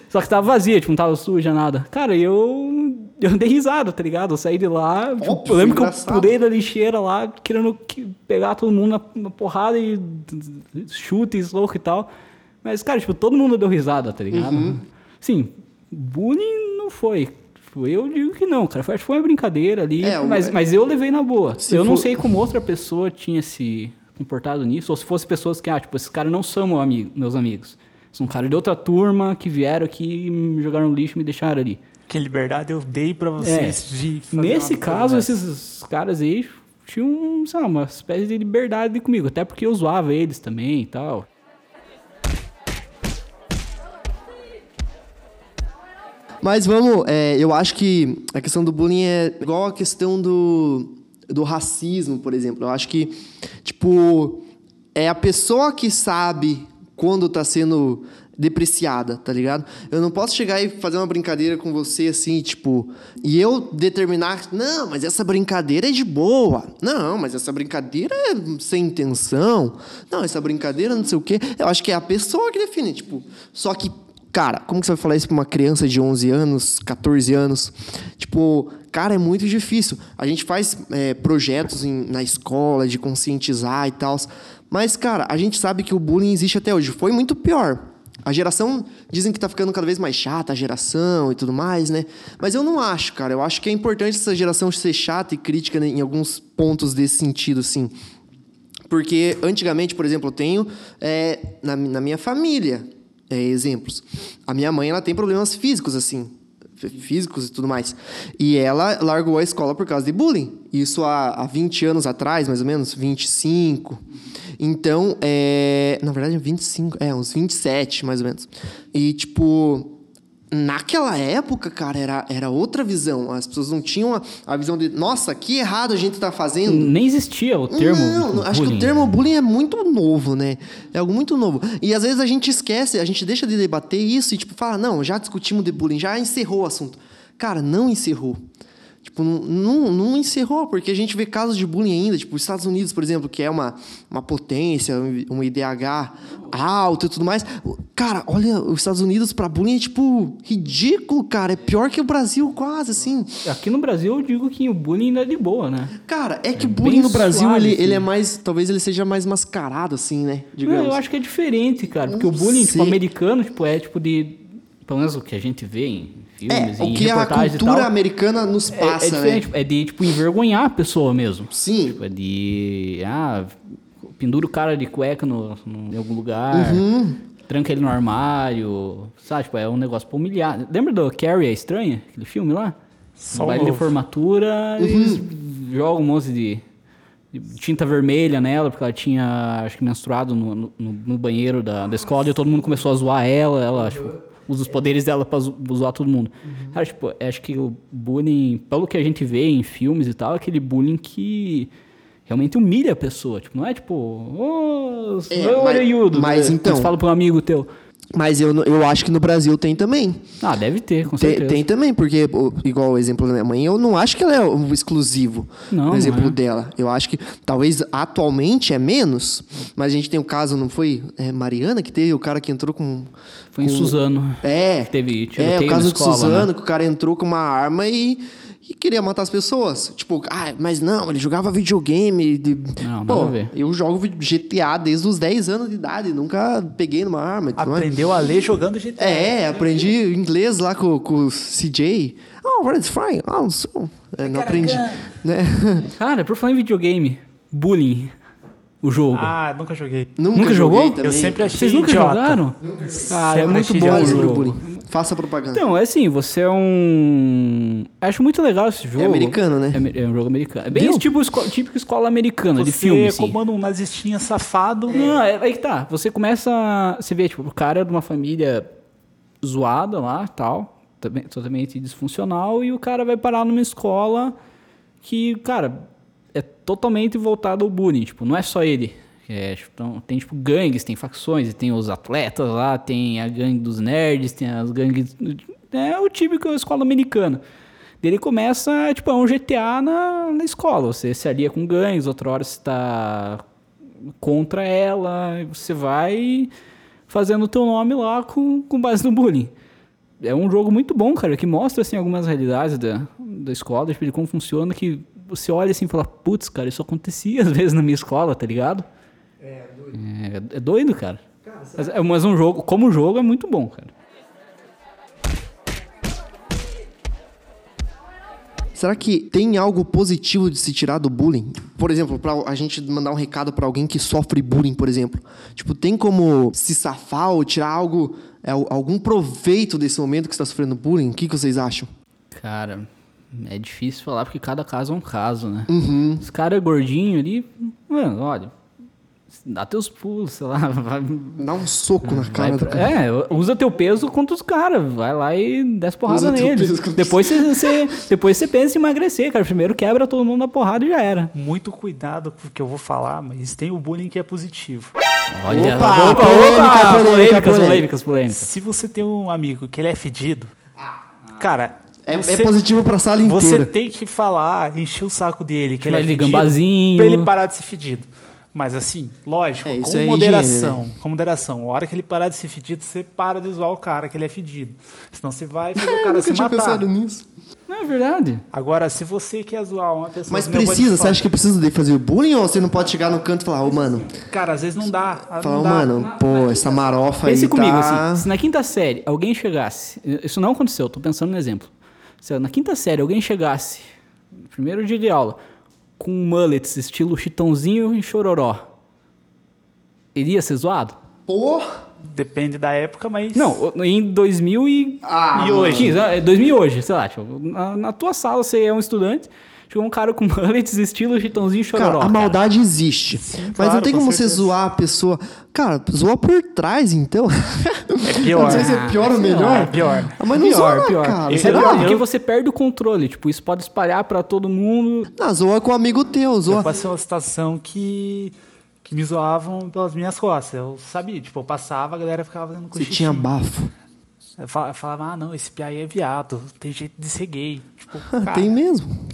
Só que tava vazia, tipo, não tava suja, nada. Cara, eu, eu dei risada, tá ligado? Eu saí de lá, tipo, Óbvio, eu lembro que eu engraçado. pulei da lixeira lá, querendo que- pegar todo mundo na, na porrada e chutes louco e tal. Mas, cara, tipo, todo mundo deu risada, tá ligado? Uhum. Sim, Bullying não foi. Tipo, Eu digo que não, cara. Foi, acho que foi uma brincadeira ali, É, mas, mas eu levei na boa. Eu não for- sei como outra pessoa tinha se comportado nisso, ou se fosse pessoas que, ah, tipo, esses caras não são meu amigo, meus amigos. São caras de outra turma que vieram aqui, me jogaram no lixo e me deixaram ali. Que liberdade eu dei pra É, vocês de fazer Nesse caso, dessa. esses caras aí tinham, sei lá, uma espécie de liberdade comigo. Até porque eu zoava eles também e tal. Mas vamos, é, eu acho que a questão do bullying é igual a questão do, do racismo, por exemplo. Eu acho que, tipo, é a pessoa que sabe quando tá sendo depreciada, tá ligado? Eu não posso chegar e fazer uma brincadeira com você assim, tipo, e eu determinar, não, mas essa brincadeira é de boa. Não, mas essa brincadeira é sem intenção. Não, essa brincadeira não sei o quê. Eu acho que é a pessoa que define, tipo, só que Cara, como que você vai falar isso pra uma criança de 11 anos, 14 anos? Tipo, cara, é muito difícil. A gente faz é, projetos em- na escola de conscientizar e tal. Mas, cara, a gente sabe que o bullying existe até hoje. Foi muito pior. A geração, dizem que tá ficando cada vez mais chata, a geração e tudo mais, né? Mas eu não acho, cara. Eu acho que é importante essa geração ser chata e crítica né, em alguns pontos desse sentido, assim. Porque antigamente, por exemplo, eu tenho é, na, na minha família é, exemplos. A minha mãe ela tem problemas físicos, assim, físicos e tudo mais. E ela largou a escola por causa de bullying. Isso há, há 20 anos atrás, mais ou menos, 25. Então, é, na verdade, 25, é, uns 27, mais ou menos. E, tipo, Naquela época, cara, era, era outra visão. As pessoas não tinham a, a visão de, nossa, que errado a gente tá fazendo. Nem existia o termo. Não, não, acho que o termo bullying é muito novo, né? É algo muito novo. E às vezes a gente esquece, a gente deixa de debater isso e, tipo, fala, não, já discutimos de bullying, já encerrou o assunto. Cara, não encerrou. Tipo, não, não, encerrou, porque a gente vê casos de bullying ainda, tipo, os Estados Unidos, por exemplo, que é uma, uma potência, um IDH alto e tudo mais. Cara, olha, os Estados Unidos pra bullying é, tipo, ridículo, cara. É pior que o Brasil, quase, assim. Aqui no Brasil eu digo que o bullying ainda é de boa, né? Cara, é que o bem bullying no Brasil, suave, ele, assim. ele é mais. Talvez ele seja mais mascarado, assim, né? Digamos. Não, eu acho que é diferente, cara. Porque Não o bullying, tipo, sei. americano, tipo, é tipo de. Pelo menos o que a gente vê em filmes, É, em o que a reportagens e cultura tal, americana nos é- passa, é, né? diferente. É de, tipo, envergonhar a pessoa mesmo. Sim. Tipo, é de. Ah, pendura o cara de cueca no, no- em algum lugar. Uhum. Tranca ele no armário. Sabe? Tipo, é um negócio pra humilhar. Lembra do Carrie a Estranha? Aquele filme lá? Só no baile de formatura, Uhum. eles jogam um monte de, de tinta vermelha nela, porque ela tinha, acho que, menstruado no, no, no banheiro da, da escola, e todo mundo começou a zoar ela, ela, tipo, usa os poderes dela pra zo- zoar todo mundo. Cara, tipo, acho que o bullying, pelo que a gente vê em filmes e tal, é aquele bullying que realmente humilha a pessoa, tipo, não é tipo, ô, É, mas- mas né? então- Você fala pra um amigo teu. Mas eu, eu acho que no Brasil tem também. Ah, deve ter, com Tem, certeza. tem também, porque, igual o exemplo da minha mãe, eu não acho que ela é o exclusivo. Não, o não exemplo é. dela. Eu acho que talvez atualmente é menos, mas a gente tem o caso, não foi? É, Mariana que teve o cara que entrou com. Foi em com- Suzano. É. Teve É, o caso escola, de Suzano, né? que o cara entrou com uma arma e, e queria matar as pessoas. Tipo, ah, mas não, ele jogava videogame. De... Não, Pô, ver. eu jogo GTA desde os 10 anos de idade, nunca peguei numa arma. e tudo mais. Aprendeu a ler jogando GTA. É, aprendi inglês lá com, com o CJ. Oh, what is fine? Oh, so. É, não aprendi. Né? Cara, por falar em videogame, bullying, o jogo. Ah, nunca joguei. Nunca, Nunca joguei jogou? também. Eu sempre achei Vocês nunca idiota. jogaram? Cara, é Sempre muito bom o jogo. Faça propaganda. Então, é assim, você é um... Acho muito legal esse jogo. americano, né? É, é um jogo americano. É bem esse tipo, esco- típico escola americana, de Você filme, assim. comanda um nazistinha safado. Não, é aí que tá. Você começa... Você vê, tipo, o cara é de uma família zoada lá, tal, também- totalmente disfuncional, e o cara vai parar numa escola que, cara, é totalmente voltado ao bullying. Tipo, não é só ele. É, então, tem, tipo, gangues, tem facções, tem os atletas lá, tem a gangue dos nerds, tem as gangues... É o típico escola americana. Ele começa, tipo, é um GTA na, na escola. Você se alia com gangues, outra hora você tá contra ela, você vai fazendo o teu nome lá com, com base no bullying. É um jogo muito bom, cara, que mostra, assim, algumas realidades da, da escola, tipo, de como funciona, que você olha assim e fala, putz, cara, isso acontecia às vezes na minha escola, tá ligado? É, é doido. É, é doido, cara. cara mas, é, mas um jogo, como jogo, é muito bom, cara. Será que tem algo positivo de se tirar do bullying? Por exemplo, para a gente mandar um recado para alguém que sofre bullying, por exemplo. Tipo, tem como se safar ou tirar algo, é, algum proveito desse momento que está sofrendo bullying? O que, que vocês acham? Cara, é difícil falar porque cada caso é um caso, né? Uhum. Os caras gordinhos ali, mano, olha, dá teus pulos, sei lá, vai, Dá um soco na cara do pra- cara. É, usa teu peso contra os caras, vai lá e desce porrada Usa neles. Depois você, você- depois você pensa em emagrecer, cara. Primeiro quebra todo mundo na porrada e já era. Muito cuidado com o que eu vou falar, mas tem o bullying que é positivo. Olha, Opa, opa, opa, polêmica, polêmicas, polêmica. polêmicas, polêmicas. Se você tem um amigo que ele é fedido, cara, É, você, é positivo pra sala você inteira. tem que falar, encher o saco dele, que ele é ele de fedido, gambazinho. pra ele parar de ser fedido. Mas assim, lógico, É, com é moderação, higiene, com moderação. A hora que ele parar de ser fedido, você para de zoar o cara que ele é fedido. Senão você vai fazer o cara Nunca se tinha matar. pensado nisso. Não, é verdade. Agora, se você quer zoar uma pessoa... Mas eu precisa, você acha que precisa de fazer bullying ou você não pode chegar no canto e falar, ô mano, Cara, às vezes não dá. falar, ô dá. mano, pô, essa marofa Pense aí comigo, tá... assim, se na quinta série alguém chegasse, isso não aconteceu, tô pensando no exemplo. Se na quinta série alguém chegasse, no primeiro dia de aula, com mullets estilo chitãozinho e chororó, iria ser zoado? Pô, Depende da época, mas... Não, em 2000 e... Ah, e hoje. 15, é 2000 e hoje, sei lá, tipo, na, na tua sala você é um estudante, chegou um cara com mullets estilo chitãozinho e chororó. cara, a maldade existe. mas não claro, tem com como você certeza. zoar a pessoa. Cara, zoa por trás, então. É pior. Não sei se é pior ou melhor. é pior. Ah, Mas não pior, zoa, pior. cara. Eu- Será? Será? eu- Porque você perde o controle, tipo, isso pode espalhar pra todo mundo. Não, zoa com um amigo teu, Eu zoa. passei uma situação que, que me zoavam pelas minhas costas. Eu sabia, tipo, eu passava, a galera ficava fazendo Você cochichinho. tinha bafo. Eu eu falava, ah, não, esse piá aí é viado, tem jeito de ser gay. Tipo, cara, Tem mesmo.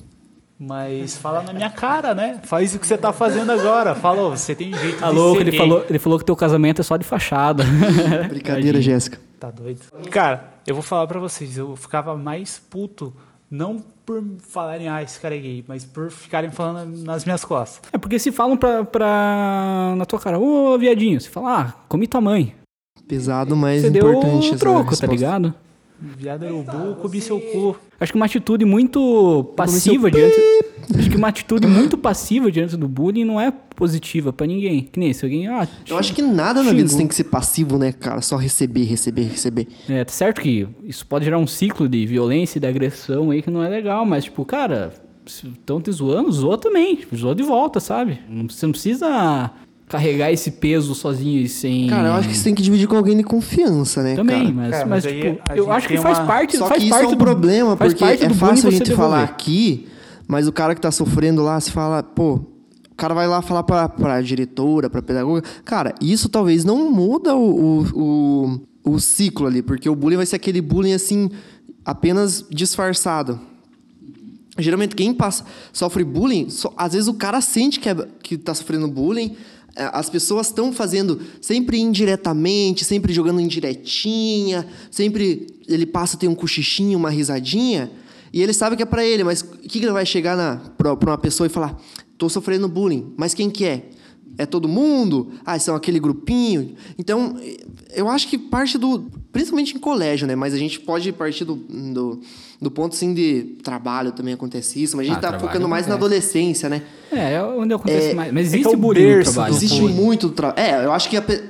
Mas fala na minha cara, né? Faz o que você tá fazendo agora. Fala, "Ô, você tem jeito Tá de louco, ser ele gay. falou, ele falou que teu casamento é só de fachada. Brincadeira, Jéssica. Tá doido? Cara, eu vou falar pra vocês, eu ficava mais puto, não por falarem, ah, esse cara é gay, mas por ficarem falando nas minhas costas. É porque se falam pra, pra na tua cara, ô viadinho, você fala, ah, comi tua mãe. Pesado, mas Você deu importante o essa troco, tá ligado? Viado era o burro, comi seu cu. Acho que uma atitude muito passiva diante. Acho que uma atitude muito passiva diante do bullying não é positiva pra ninguém. Que nem se alguém. Ah, Eu acho que nada na vida tem que ser passivo, né, cara? Só receber, receber, receber. É, tá certo que isso pode gerar um ciclo de violência e de agressão aí que não é legal, mas, tipo, cara, estão te zoando, zoa também. Tipo, zoa de volta, sabe? Você não precisa carregar esse peso sozinho e sem. Cara, eu acho que você tem que dividir com alguém de confiança, né, Também, cara? mas, Cara, mas, mas tipo, eu acho que faz uma- parte. Só faz que isso parte é um do, problema, porque é fácil a gente você falar devolver. aqui, mas o cara que tá sofrendo lá, se fala, pô, o cara vai lá falar pra, pra diretora, pra pedagoga. Cara, isso talvez não muda o, o, o, o ciclo ali, porque o bullying vai ser aquele bullying assim, apenas disfarçado. Geralmente quem passa, sofre bullying, só- às vezes o cara sente que, é, que tá sofrendo bullying, as pessoas estão fazendo sempre indiretamente, sempre jogando indiretinha, sempre ele passa, tem um cochichinho, uma risadinha, e ele sabe que é pra ele, mas o que, que ele vai chegar na, uma pessoa e falar, tô sofrendo bullying, mas quem que é? É todo mundo? Ah, são aquele grupinho? Então, eu acho que parte do. Principalmente em colégio, né? Mas a gente pode partir do, do, do ponto, sim, de trabalho também acontece isso. Mas a gente Ah, tá focando mais na acontece. adolescência, né? É, é onde acontece mais. Mas é que existe é o bullying trabalho. Existe bullying. muito do trabalho. É, eu acho que. A pe-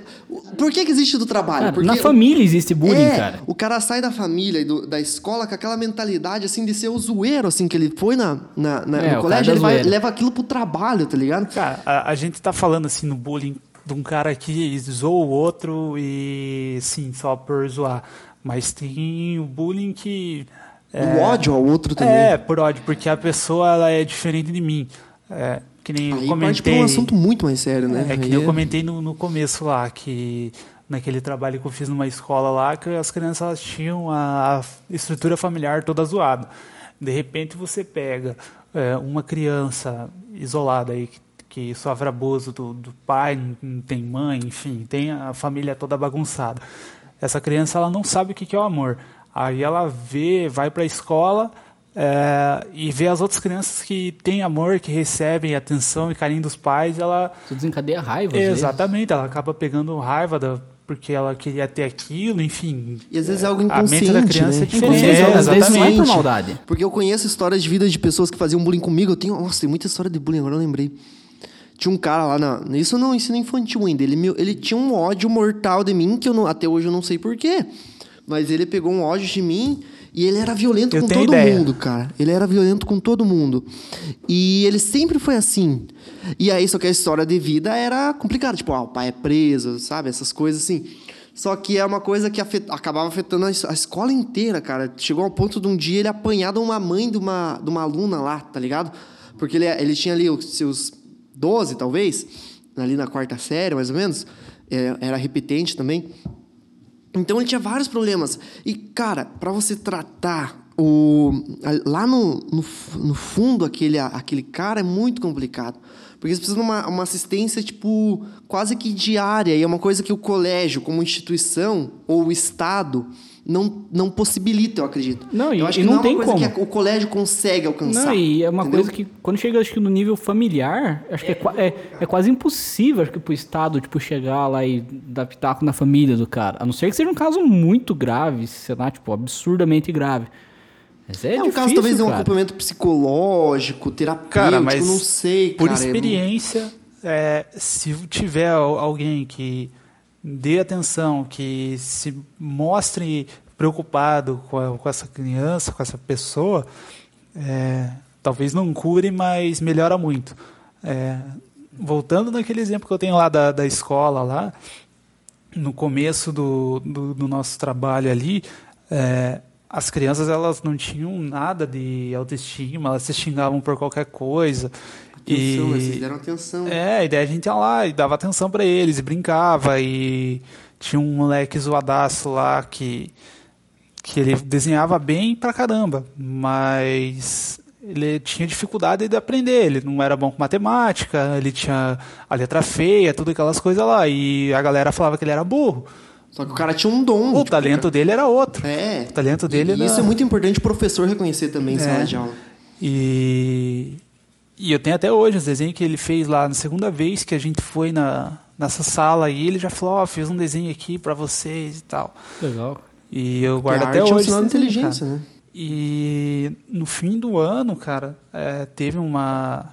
Por que, que existe do trabalho? Cara, Porque na família existe bullying, é, cara. O cara sai da família e do- da escola com aquela mentalidade, assim, de ser o zoeiro, assim, que ele foi na, na, na- É, no colégio, ele vai, leva aquilo pro trabalho, tá ligado? Cara, a, a gente tá falando assim no bullying de um cara que zoa o outro e sim, só por zoar. Mas tem o bullying que. O ódio ao outro também. É, por ódio, porque a pessoa ela é diferente de mim. É, que nem eu Aí comentei. parte um assunto muito mais sério, né? É, que nem eu comentei no, no começo lá, que naquele trabalho que eu fiz numa escola lá, que as crianças tinham a, a estrutura familiar toda zoada. De repente você pega é, uma criança isolada aí, que, que sofre abuso do, do pai, não, tem mãe, enfim, tem a família toda bagunçada. Essa criança ela não sabe o que que é o amor. Aí ela vê, vai para a escola, é, e vê as outras crianças que têm amor, que recebem atenção e carinho dos pais, ela Isso desencadeia raiva. às vezes. Exatamente, ela acaba pegando raiva da, porque ela queria ter aquilo, enfim. E às vezes é algo A inconsciente, mente da criança né? é diferente. Inconsciente, É, às vezes não é por exatamente. maldade. Porque eu conheço histórias de vida de pessoas que faziam bullying comigo. Eu tenho, nossa, tem muita história de bullying, agora eu lembrei. Tinha um cara lá na. Isso no ensino infantil ainda. Ele, me- ele tinha um ódio mortal de mim, que eu não- até hoje eu não sei porquê. Mas ele pegou um ódio de mim e ele era violento Eu com todo ideia. mundo, cara. Ele era violento com todo mundo. E ele sempre foi assim. E aí, só que a história de vida era complicada. Tipo, ah, o pai é preso, sabe? Essas coisas assim. Só que é uma coisa que afet- acabava afetando a, es- a escola inteira, cara. Chegou ao ponto de um dia ele apanhar de uma mãe de uma, de uma aluna lá, tá ligado? Porque ele, ele tinha ali os seus 12, talvez, ali na quarta série, mais ou menos. É, era repetente também. Então ele tinha vários problemas. E, cara, pra você tratar o. Lá no, no, no fundo, aquele, aquele cara é muito complicado. Porque você precisa de uma, uma assistência, tipo, quase que diária. E é uma coisa que o colégio, como instituição, ou o Estado, não, não possibilita, eu acredito. Não, e- eu acho e que não não é tem uma coisa como. que o colégio consegue alcançar. Não, e é uma entendeu? coisa que quando chega acho que no nível familiar, acho que é, qua- é, é quase impossível acho que pro Estado tipo chegar lá e dar pitaco na família do cara. A não ser que seja um caso muito grave, sei lá, tipo, absurdamente grave. Mas é, É, um difícil, caso talvez de um cara. acompanhamento psicológico, terapêutico, Cara, mas não sei, Por cara. é experiência, é, se tiver al- alguém que dê atenção, que se mostre preocupado com, a- com essa criança, com essa pessoa, é, talvez não cure, mas melhora muito. É, voltando naquele exemplo que eu tenho lá da, da escola lá, no começo do, do, do nosso trabalho ali, é, as crianças elas não tinham nada de autoestima, elas se xingavam por qualquer coisa. Atenção, e vocês deram atenção. é, e daí a gente ia lá e dava atenção pra eles, e brincava, e tinha um moleque zoadaço lá que, que ele desenhava bem pra caramba, mas ele tinha dificuldade de aprender, ele não era bom com matemática, ele tinha a letra feia, tudo aquelas coisas lá, e a galera falava que ele era burro. Só que o cara tinha um dom. O tipo, talento dele era outro. É. O talento dele e, era... Isso é muito importante o professor reconhecer também É. sala de aula. E, e eu tenho até hoje os desenhos que ele fez lá na segunda vez que a gente foi na, nessa sala e ele já falou, ó, fiz um desenho aqui pra vocês e tal. Legal. E eu guardo Porque até a é um hoje. sinal de inteligência, cara. né? E no fim do ano, cara, é, teve uma.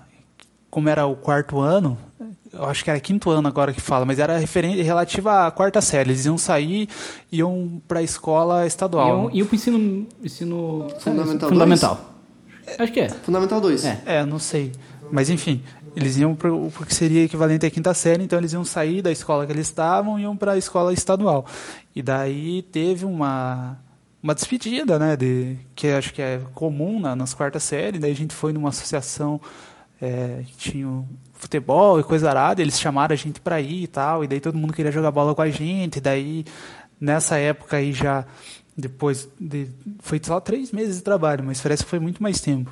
Como era o quarto ano, eu acho que era quinto ano agora que fala, mas era referente, relativa à quarta série. Eles iam sair, iam pra escola E estadual. e eu pro ensino, ensino Fundamental fundamental. Acho que é. Fundamental 2. É. É, não sei. Mas enfim, eles iam pro, porque seria equivalente à quinta série, então eles iam sair da escola que eles estavam e iam para a escola estadual. E daí teve uma uma despedida, né, de que acho que é comum na, nas quartas séries, daí a gente foi numa associação é, que tinha o futebol e coisa arada, eles chamaram a gente para ir e tal, e daí todo mundo queria jogar bola com a gente, daí nessa época aí já depois de, foi só três meses de trabalho, mas parece que foi muito mais tempo.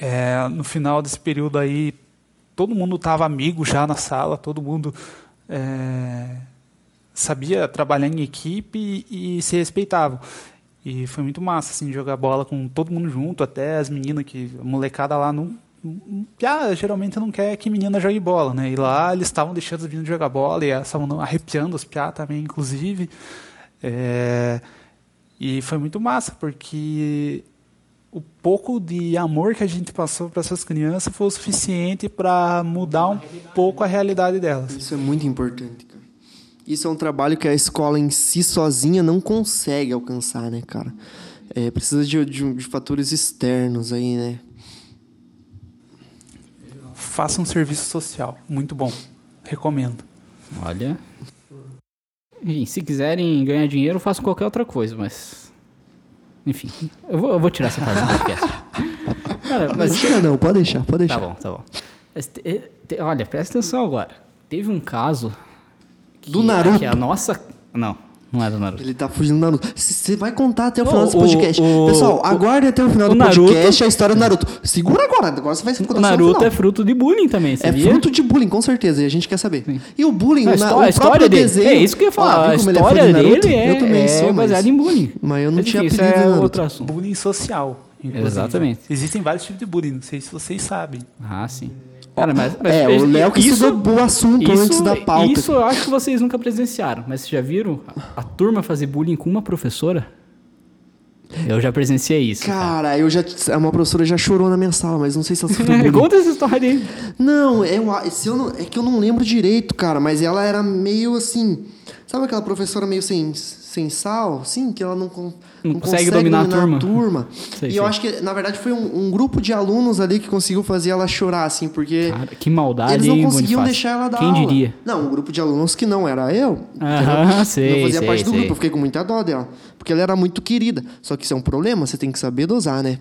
É, no final desse período aí, todo mundo estava amigo já na sala, todo mundo é, sabia trabalhar em equipe e, se respeitavam. E foi muito massa, assim, jogar bola com todo mundo junto, até as meninas que a molecada lá não. Ah, geralmente não quer que menina jogue bola, né? E lá eles estavam deixando os meninos jogar bola e estavam arrepiando os piá também, inclusive. É, e foi muito massa, porque o pouco de amor que a gente passou para essas crianças foi o suficiente para mudar um pouco a realidade delas. Isso é muito importante, cara. Isso é um trabalho que a escola em si sozinha não consegue alcançar, né, cara? É, precisa de, de, de fatores externos aí, né? Faça um serviço social, muito bom. Recomendo. Olha. Enfim, se quiserem ganhar dinheiro, façam qualquer outra coisa, mas. Enfim, eu vou, eu vou tirar essa parte do podcast. Cara, Mas mas. tira não, pode deixar, pode deixar. Tá bom, tá bom. Mas te- eh, te- olha, presta atenção agora. Teve um caso. que- Do Naruto. Que a nossa. Não, não é do Naruto. Ele tá fugindo do Naruto. Você vai contar até o final desse o- podcast. o- Pessoal, o- aguarde até o final o do Naruto- podcast a história do Naruto. Segura agora, agora você vai contar O Naruto final. é fruto de bullying também, É sabia? fruto de bullying, com certeza, e a gente quer saber. E o bullying, A na- histó- o a história próprio dele. desenho... É isso que eu ia falar. Ó, viu a é história de Naruto? dele é, eu também é sou, mas... baseada em bullying. Mas eu não Mas, tinha apelido é Naruto. outro assunto. Bullying social. inclusive. Exatamente. Existem vários tipos de bullying, não sei se vocês sabem. Ah, sim. Cara, mas, mas é, o Léo que isso- estudou o assunto antes da pauta. Isso eu acho que vocês nunca presenciaram, mas vocês já viram a, a turma fazer bullying com uma professora? Eu já presenciei isso. cara. Cara, eu já. Uma professora já chorou na minha sala, mas não sei se ela sofreu bullying. Conta essa história aí. Não, é, um- se eu não, é que eu não lembro direito, cara, mas ela era meio assim. Sabe aquela professora meio sem, sem sal? Sim, que ela não, con- Não consegue dominar a turma. turma. Sei, e eu sei. acho que, na verdade, foi um, um grupo de alunos ali que conseguiu fazer ela chorar, assim, porque. Cara, que maldade, Eles não hein, conseguiam Bonifácio? deixar ela dar Quem aula. diria? Não, um grupo de alunos que não era eu. Aham, era- sei, não fazia sei, parte do grupo. Eu fiquei com muita dó dela. Porque ela era muito querida. Só que isso é um problema, você tem que saber dosar, né?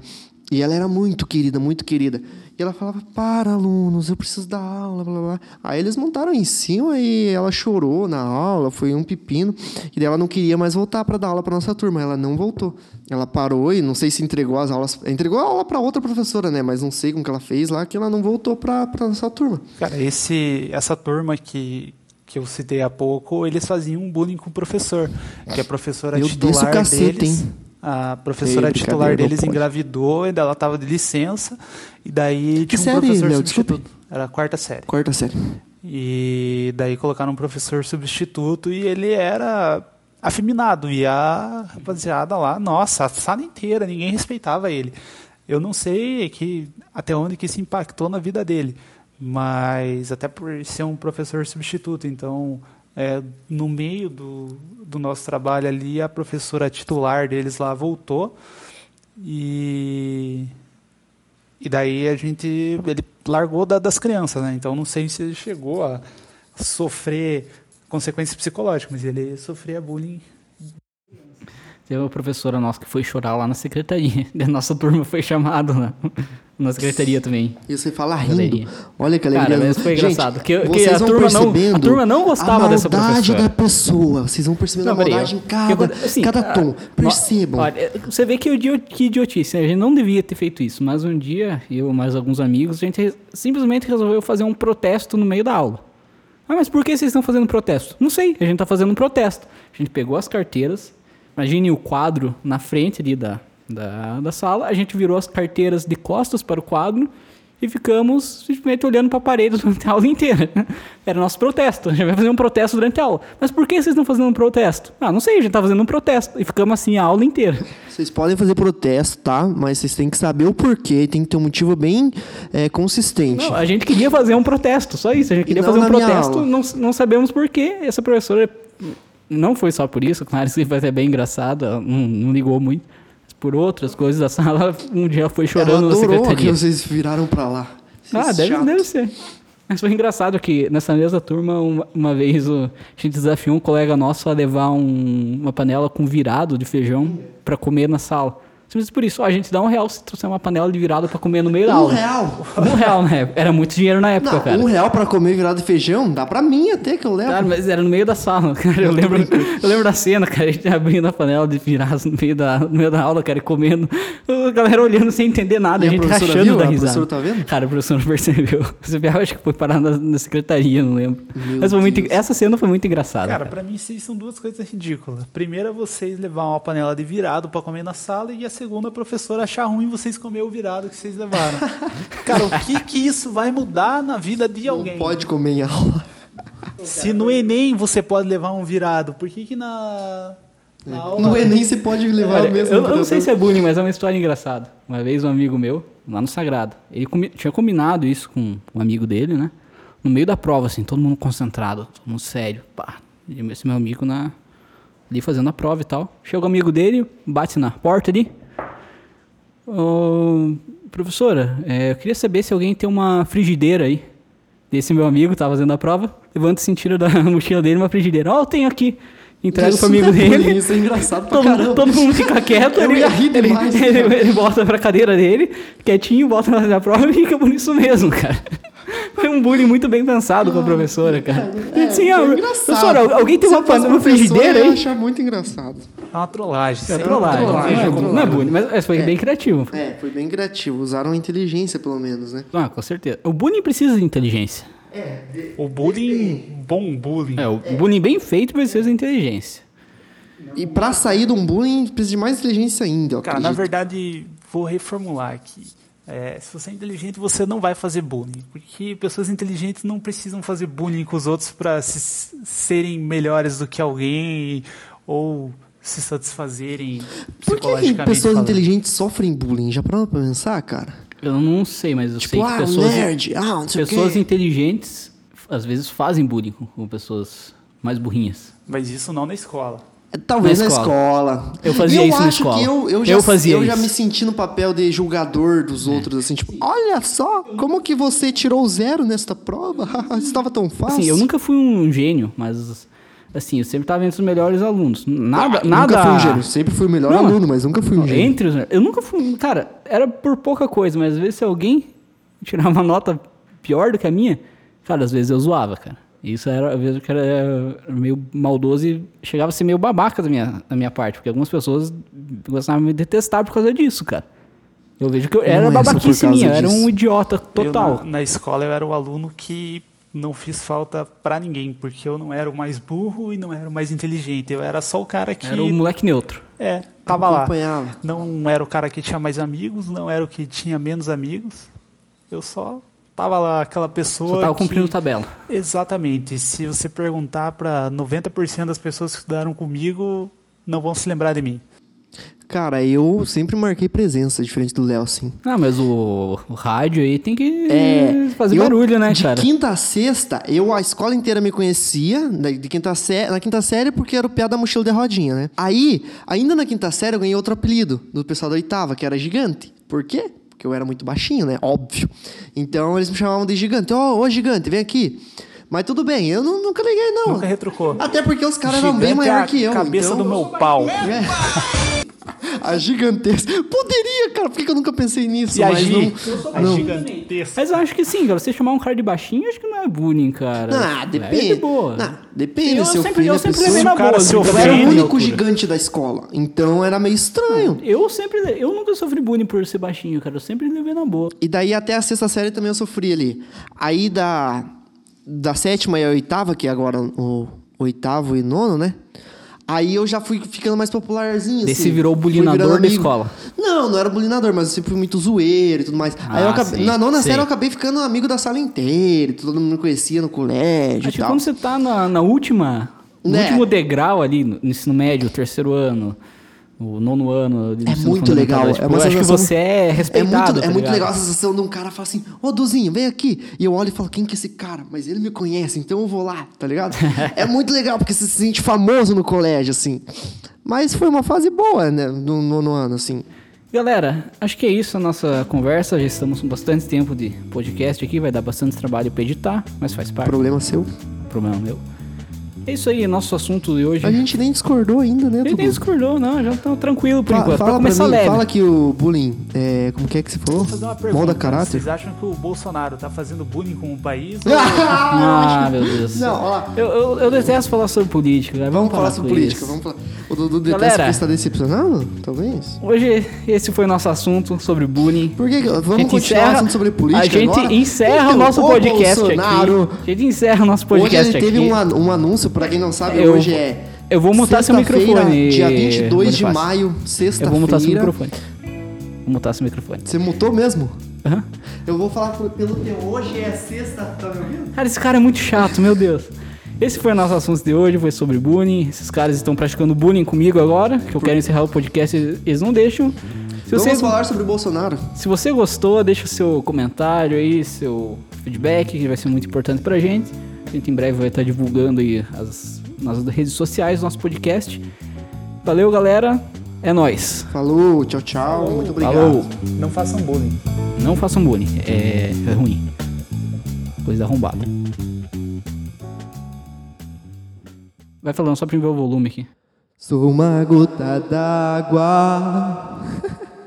E ela era muito querida, muito querida. E ela falava, para, alunos, eu preciso dar aula, blá, blá, blá. Aí eles montaram em cima e ela chorou na aula, foi um pepino. E daí ela não queria mais voltar para dar aula para nossa turma. Ela não voltou. Ela parou e não sei se entregou as aulas. Entregou a aula para outra professora, né? Mas não sei como que ela fez lá, que ela não voltou para nossa turma. Cara, esse, essa turma que, que eu citei há pouco, eles faziam um bullying com o professor. Que a professora Eu titular desço o cacete, deles. hein? A professora Ei, titular deles engravidou, ainda ela estava de licença, e daí Que tinha um série, professor Léo? substituto. Era a quarta série. Quarta série. E daí colocaram um professor substituto e ele era afeminado. E a rapaziada lá, nossa, a sala inteira, ninguém respeitava ele. Eu não sei que até onde que isso impactou na vida dele, mas até por ser um professor substituto, então é, no meio do, do nosso trabalho ali, a professora titular deles lá voltou e e daí a gente ele largou da- das crianças, né? Então não sei se ele chegou a sofrer consequências psicológicas, mas ele sofria bullying. Teve uma professora nossa que foi chorar lá na secretaria. A nossa turma foi chamada na, na secretaria também. E você fala rindo. Galerinha. Olha que alegria. Cara, mas foi Gente, engraçado, que- que vocês a vão turma não- a percebendo turma não gostava a dessa professora. da pessoa. Vocês vão percebendo Não, a maldade em cada, assim, cada tom. Percebam. Olha, você vê que, que idiotice, né? A gente não devia ter feito isso, mas um dia, eu e mais alguns amigos, a gente simplesmente resolveu fazer um protesto no meio da aula. Ah, mas por que vocês estão fazendo protesto? Não sei, a gente está fazendo um protesto. A gente pegou as carteiras, imagine o quadro na frente ali da, da, da sala, a gente virou as carteiras de costas para o quadro e ficamos simplesmente olhando para a parede durante a aula inteira. Era nosso protesto, a gente vai fazer um protesto durante a aula. Mas por que vocês estão fazendo um protesto? Ah, não sei, a gente está fazendo um protesto. E ficamos assim a aula inteira. Vocês podem fazer protesto, tá? Mas vocês têm que saber o porquê. Tem que ter um motivo bem é, consistente. Não, a gente queria fazer um protesto, só isso. A gente queria fazer um protesto, não, não sabemos por quê. Essa professora não foi só por isso, claro, isso foi até bem engraçado, ela não, não ligou muito. Mas por outras coisas da sala, um dia foi Ela chorando na adorou que secretaria. vocês viraram pra lá. Vocês Ah, deve, chato. deve ser. Mas foi engraçado que nessa mesma turma, uma, uma vez o- a gente desafiou um colega nosso a levar um- uma panela com virado de feijão pra comer na sala. Simplesmente por isso, ó, a gente dá um real se trouxer uma panela de virado pra comer no meio da Um aula. real. Um real na época. Era muito dinheiro na época, Não, cara. um real pra comer virado de feijão? Dá pra mim até que eu levo. Cara, mas era no meio da sala, cara. Eu lembro, eu lembro da cena, cara. A gente abrindo a panela de viraço no meio da, no meio da aula, cara, e comendo. A galera olhando sem entender nada, E a a gente professora rachando viu? da A risada. professora tá vendo? Cara, a professora não percebeu. Você viu, acho que foi parar na, na secretaria, não lembro. Meu Mas foi muito, essa cena foi muito engraçada. Cara, Cara, pra mim isso são duas coisas ridículas. Primeiro é vocês levar uma panela de virado pra comer na sala e a segunda a professora achar ruim vocês comer o virado que vocês levaram. Cara, o que que isso vai mudar na vida de Não alguém? pode comer em aula. Se no Enem você pode levar um virado, por que que na, na aula... No Enem você pode levar Olha, o mesmo. eu, eu não sei se é bullying, mas é uma história engraçada. Uma vez um amigo meu, lá no Sagrado, ele comi- tinha combinado isso com um amigo dele, né? No meio da prova, assim, todo mundo concentrado, todo mundo sério. Pá, e esse meu amigo na, ali fazendo a prova e tal. Chega o amigo dele, bate na porta ali. Ô, professora, é, eu queria saber se alguém tem uma frigideira aí. Esse meu amigo tava fazendo a prova, levanta e tira da mochila dele uma frigideira. Ó, eu tenho aqui. Entrega pro amigo é dele. Isso é engraçado pra Todo, caramba. todo mundo fica quieto, Eu ele, ia rir ele, demais, ele, cara. ele volta pra cadeira dele, quietinho, volta na prova e fica por isso mesmo, cara. Foi um bullying muito bem pensado com a professora, cara. É, Sim, ó, engraçado. professora, alguém tem uma, eu frigideira Eu aí? achar muito engraçado. É uma trollagem. É trollagem, não, é, trollagem. não é bullying, mas mas foi bem criativo. É, foi bem criativo. Usaram a inteligência, pelo menos, né? Ah, com certeza. O bullying precisa de inteligência. O bullying, bom bullying. É, o bullying bem feito precisa de inteligência. E pra sair de um bullying, precisa de mais inteligência ainda, eu Cara, na acredito. verdade, vou reformular aqui. É, se você é inteligente, você não vai fazer bullying. Porque pessoas inteligentes não precisam fazer bullying com os outros para se, serem melhores do que alguém ou se satisfazerem Por que, que pessoas falando. inteligentes sofrem bullying? Já parou pra pensar, cara? Eu não sei, mas eu Tipo, sei que ah, pessoas, nerd, ah, não sei pessoas inteligentes às vezes fazem bullying com pessoas mais burrinhas. Mas isso não na escola. Talvez Na na escola. escola. Eu fazia E isso na escola. Que eu, eu, Eu já, fazia eu já isso. me senti no papel de julgador dos outros, assim, tipo, olha só, como que você tirou zero nesta prova? Estava tão fácil. Assim, eu nunca fui um gênio, mas assim, eu sempre estava entre os melhores alunos. Nada, Ah, nada. Nunca fui um gênio, sempre fui o melhor Não, aluno, mas nunca fui um gênio. Entre os, eu nunca fui, cara, era por pouca coisa, mas às vezes se alguém tirar uma nota pior do que a minha, cara, às vezes eu zoava, cara. Isso era, às vezes, que era meio maldoso e chegava a ser meio babaca da minha, da minha parte, porque algumas pessoas gostavam de me detestar por causa disso, cara. Eu vejo que eu era Não é babaquice minha, eu era um disso. idiota Eu, total. na, na escola eu era o aluno que não fiz falta pra ninguém, porque eu não era o mais burro e não era o mais inteligente. Eu era só o cara que. Era o moleque neutro. É, tava lá. Não era o cara que tinha mais amigos, não era o que tinha menos amigos. Eu só tava lá, aquela pessoa. Só tava que- cumprindo tabela. Exatamente. Se você perguntar pra 90% das pessoas que estudaram comigo, não vão se lembrar de mim. Cara, eu sempre marquei presença, diferente do Léo, assim. Ah, mas o, o rádio aí tem que É, fazer eu, barulho, né, de cara? quinta a sexta, eu, a escola inteira me conhecia, na, de quinta sé- na quinta série, porque era o piá da mochila de rodinha, né? Aí, ainda na quinta série, eu ganhei outro apelido do pessoal da oitava, que era gigante. Por quê? Porque eu era muito baixinho, né? Óbvio. Então, eles me chamavam de gigante. Ó, ô, gigante, vem aqui. Mas tudo bem, eu nu- nunca liguei, não. Nunca retrucou. Até porque os caras eram bem é maior a que eu. cabeça então... do meu pau. É. A gigantesca. Poderia, cara. Por que eu nunca pensei nisso? E a mas Gi, não... a não. gigantesca. Mas eu acho que sim, cara. Você chamar um cara de baixinho, acho que não é bullying, cara. Ah, É depende. de boa. Não, depende. Eu sempre- eu é sempre pessoa- levei na boa, se? Eu era o único gigante da escola. Então era meio estranho. Eu sempre. Eu nunca sofri bullying por ser baixinho, cara. Eu sempre levei na boa. E daí até a sexta série também eu sofri ali. Aí da, da sétima e a oitava, que é agora o oitavo e nono, né? Aí eu já fui ficando mais popularzinho. Daí assim. você virou o bulinador da escola. Não, não era bulinador, mas eu sempre fui muito zoeiro e tudo mais. Aí eu Ah, acabei, sim, na nona sei. série eu acabei ficando amigo da sala inteira. Todo mundo me conhecia no colégio Acho que quando você tá na, na última. No Né? último degrau ali, no ensino médio, terceiro ano, o nono ano. do É ensino muito fundamental, legal. tipo, é uma eu acho que sensação- você é É respeitado. muito, tá é muito legal a sensação de um cara falar assim: Ô, Duzinho, vem aqui. E eu olho e falo: Quem que é esse cara? Mas ele me conhece, então eu vou lá, tá ligado? é muito legal porque você se sente famoso no colégio, assim. Mas foi uma fase boa, né? No nono ano, assim. Galera, acho que é isso a nossa conversa. Já estamos com bastante tempo de podcast aqui. Vai dar bastante trabalho pra editar, mas faz parte. Problema seu. Problema meu. É isso aí, nosso assunto de hoje. A gente nem discordou ainda, né? Ele nem discordou, não. Já estamos tranquilo por Fa- enquanto. Pra fala começar mim, leve. fala que o bullying, é, como que é que você falou? Vou fazer uma pergunta. Molda caráter? Vocês acham que o Bolsonaro tá fazendo bullying com o país? Ah, meu Deus. Não, ó lá. Eu, eu, eu detesto falar sobre política. cara. Vamos falar parar sobre política, isso. vamos falar. O Dudu detesta Galera. porque está decepcionado? Talvez. Hoje, esse foi o nosso assunto sobre bullying. Por que? que- Vamos continuar encerra- assunto sobre política A gente agora? encerra Então, o nosso podcast Bolsonaro, aqui. A gente encerra o nosso Hoje podcast ele teve aqui. um, an- um anúncio, pra quem não sabe, Eu- hoje é. eu vou mutar seu sexta-feira, microfone, Dia 22 de maio, Eu vou sexta-feira. mutar seu microfone. Vou mutar seu microfone. Você mutou mesmo? Aham. Eu vou falar pelo que hoje é sexta, tá me ouvindo? Cara, esse cara é muito chato, meu Deus. Esse foi o nosso assunto de hoje, foi sobre bullying. Esses caras estão praticando bullying comigo agora, que eu quero encerrar o podcast, eles não deixam. Se Vamos você, falar sobre o Bolsonaro. se você gostou, deixa o seu comentário aí, seu feedback, que vai ser muito importante pra gente. A gente em breve vai estar divulgando aí as, nas redes sociais do nosso podcast. Valeu, galera. É nóis. Falou, tchau, tchau. Muito obrigado. Falou. Não façam bullying. Não façam bullying. É, é ruim. Coisa arrombada. Vai falando só pra ver o volume aqui. Sou uma gota d'água.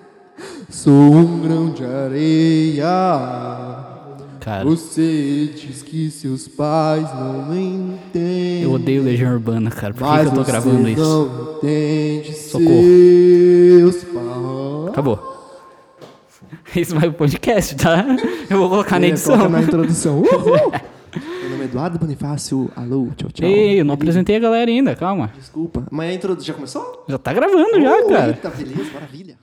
Sou um grão de areia. Cara, Você diz que seus pais não entendem. eu odeio Legião Urbana, cara. Por que, que eu tô gravando isso? não entende Socorro. Acabou. Esse vai pro podcast, tá? Eu vou colocar na É, edição. na introdução. Uhul. Meu nome é Eduardo Bonifácio. Alô, tchau, tchau. Ei, eu não apresentei a galera ainda, calma. Desculpa. Mas a introdução já começou? Já tá gravando já, Oh, cara. Eita, beleza, maravilha.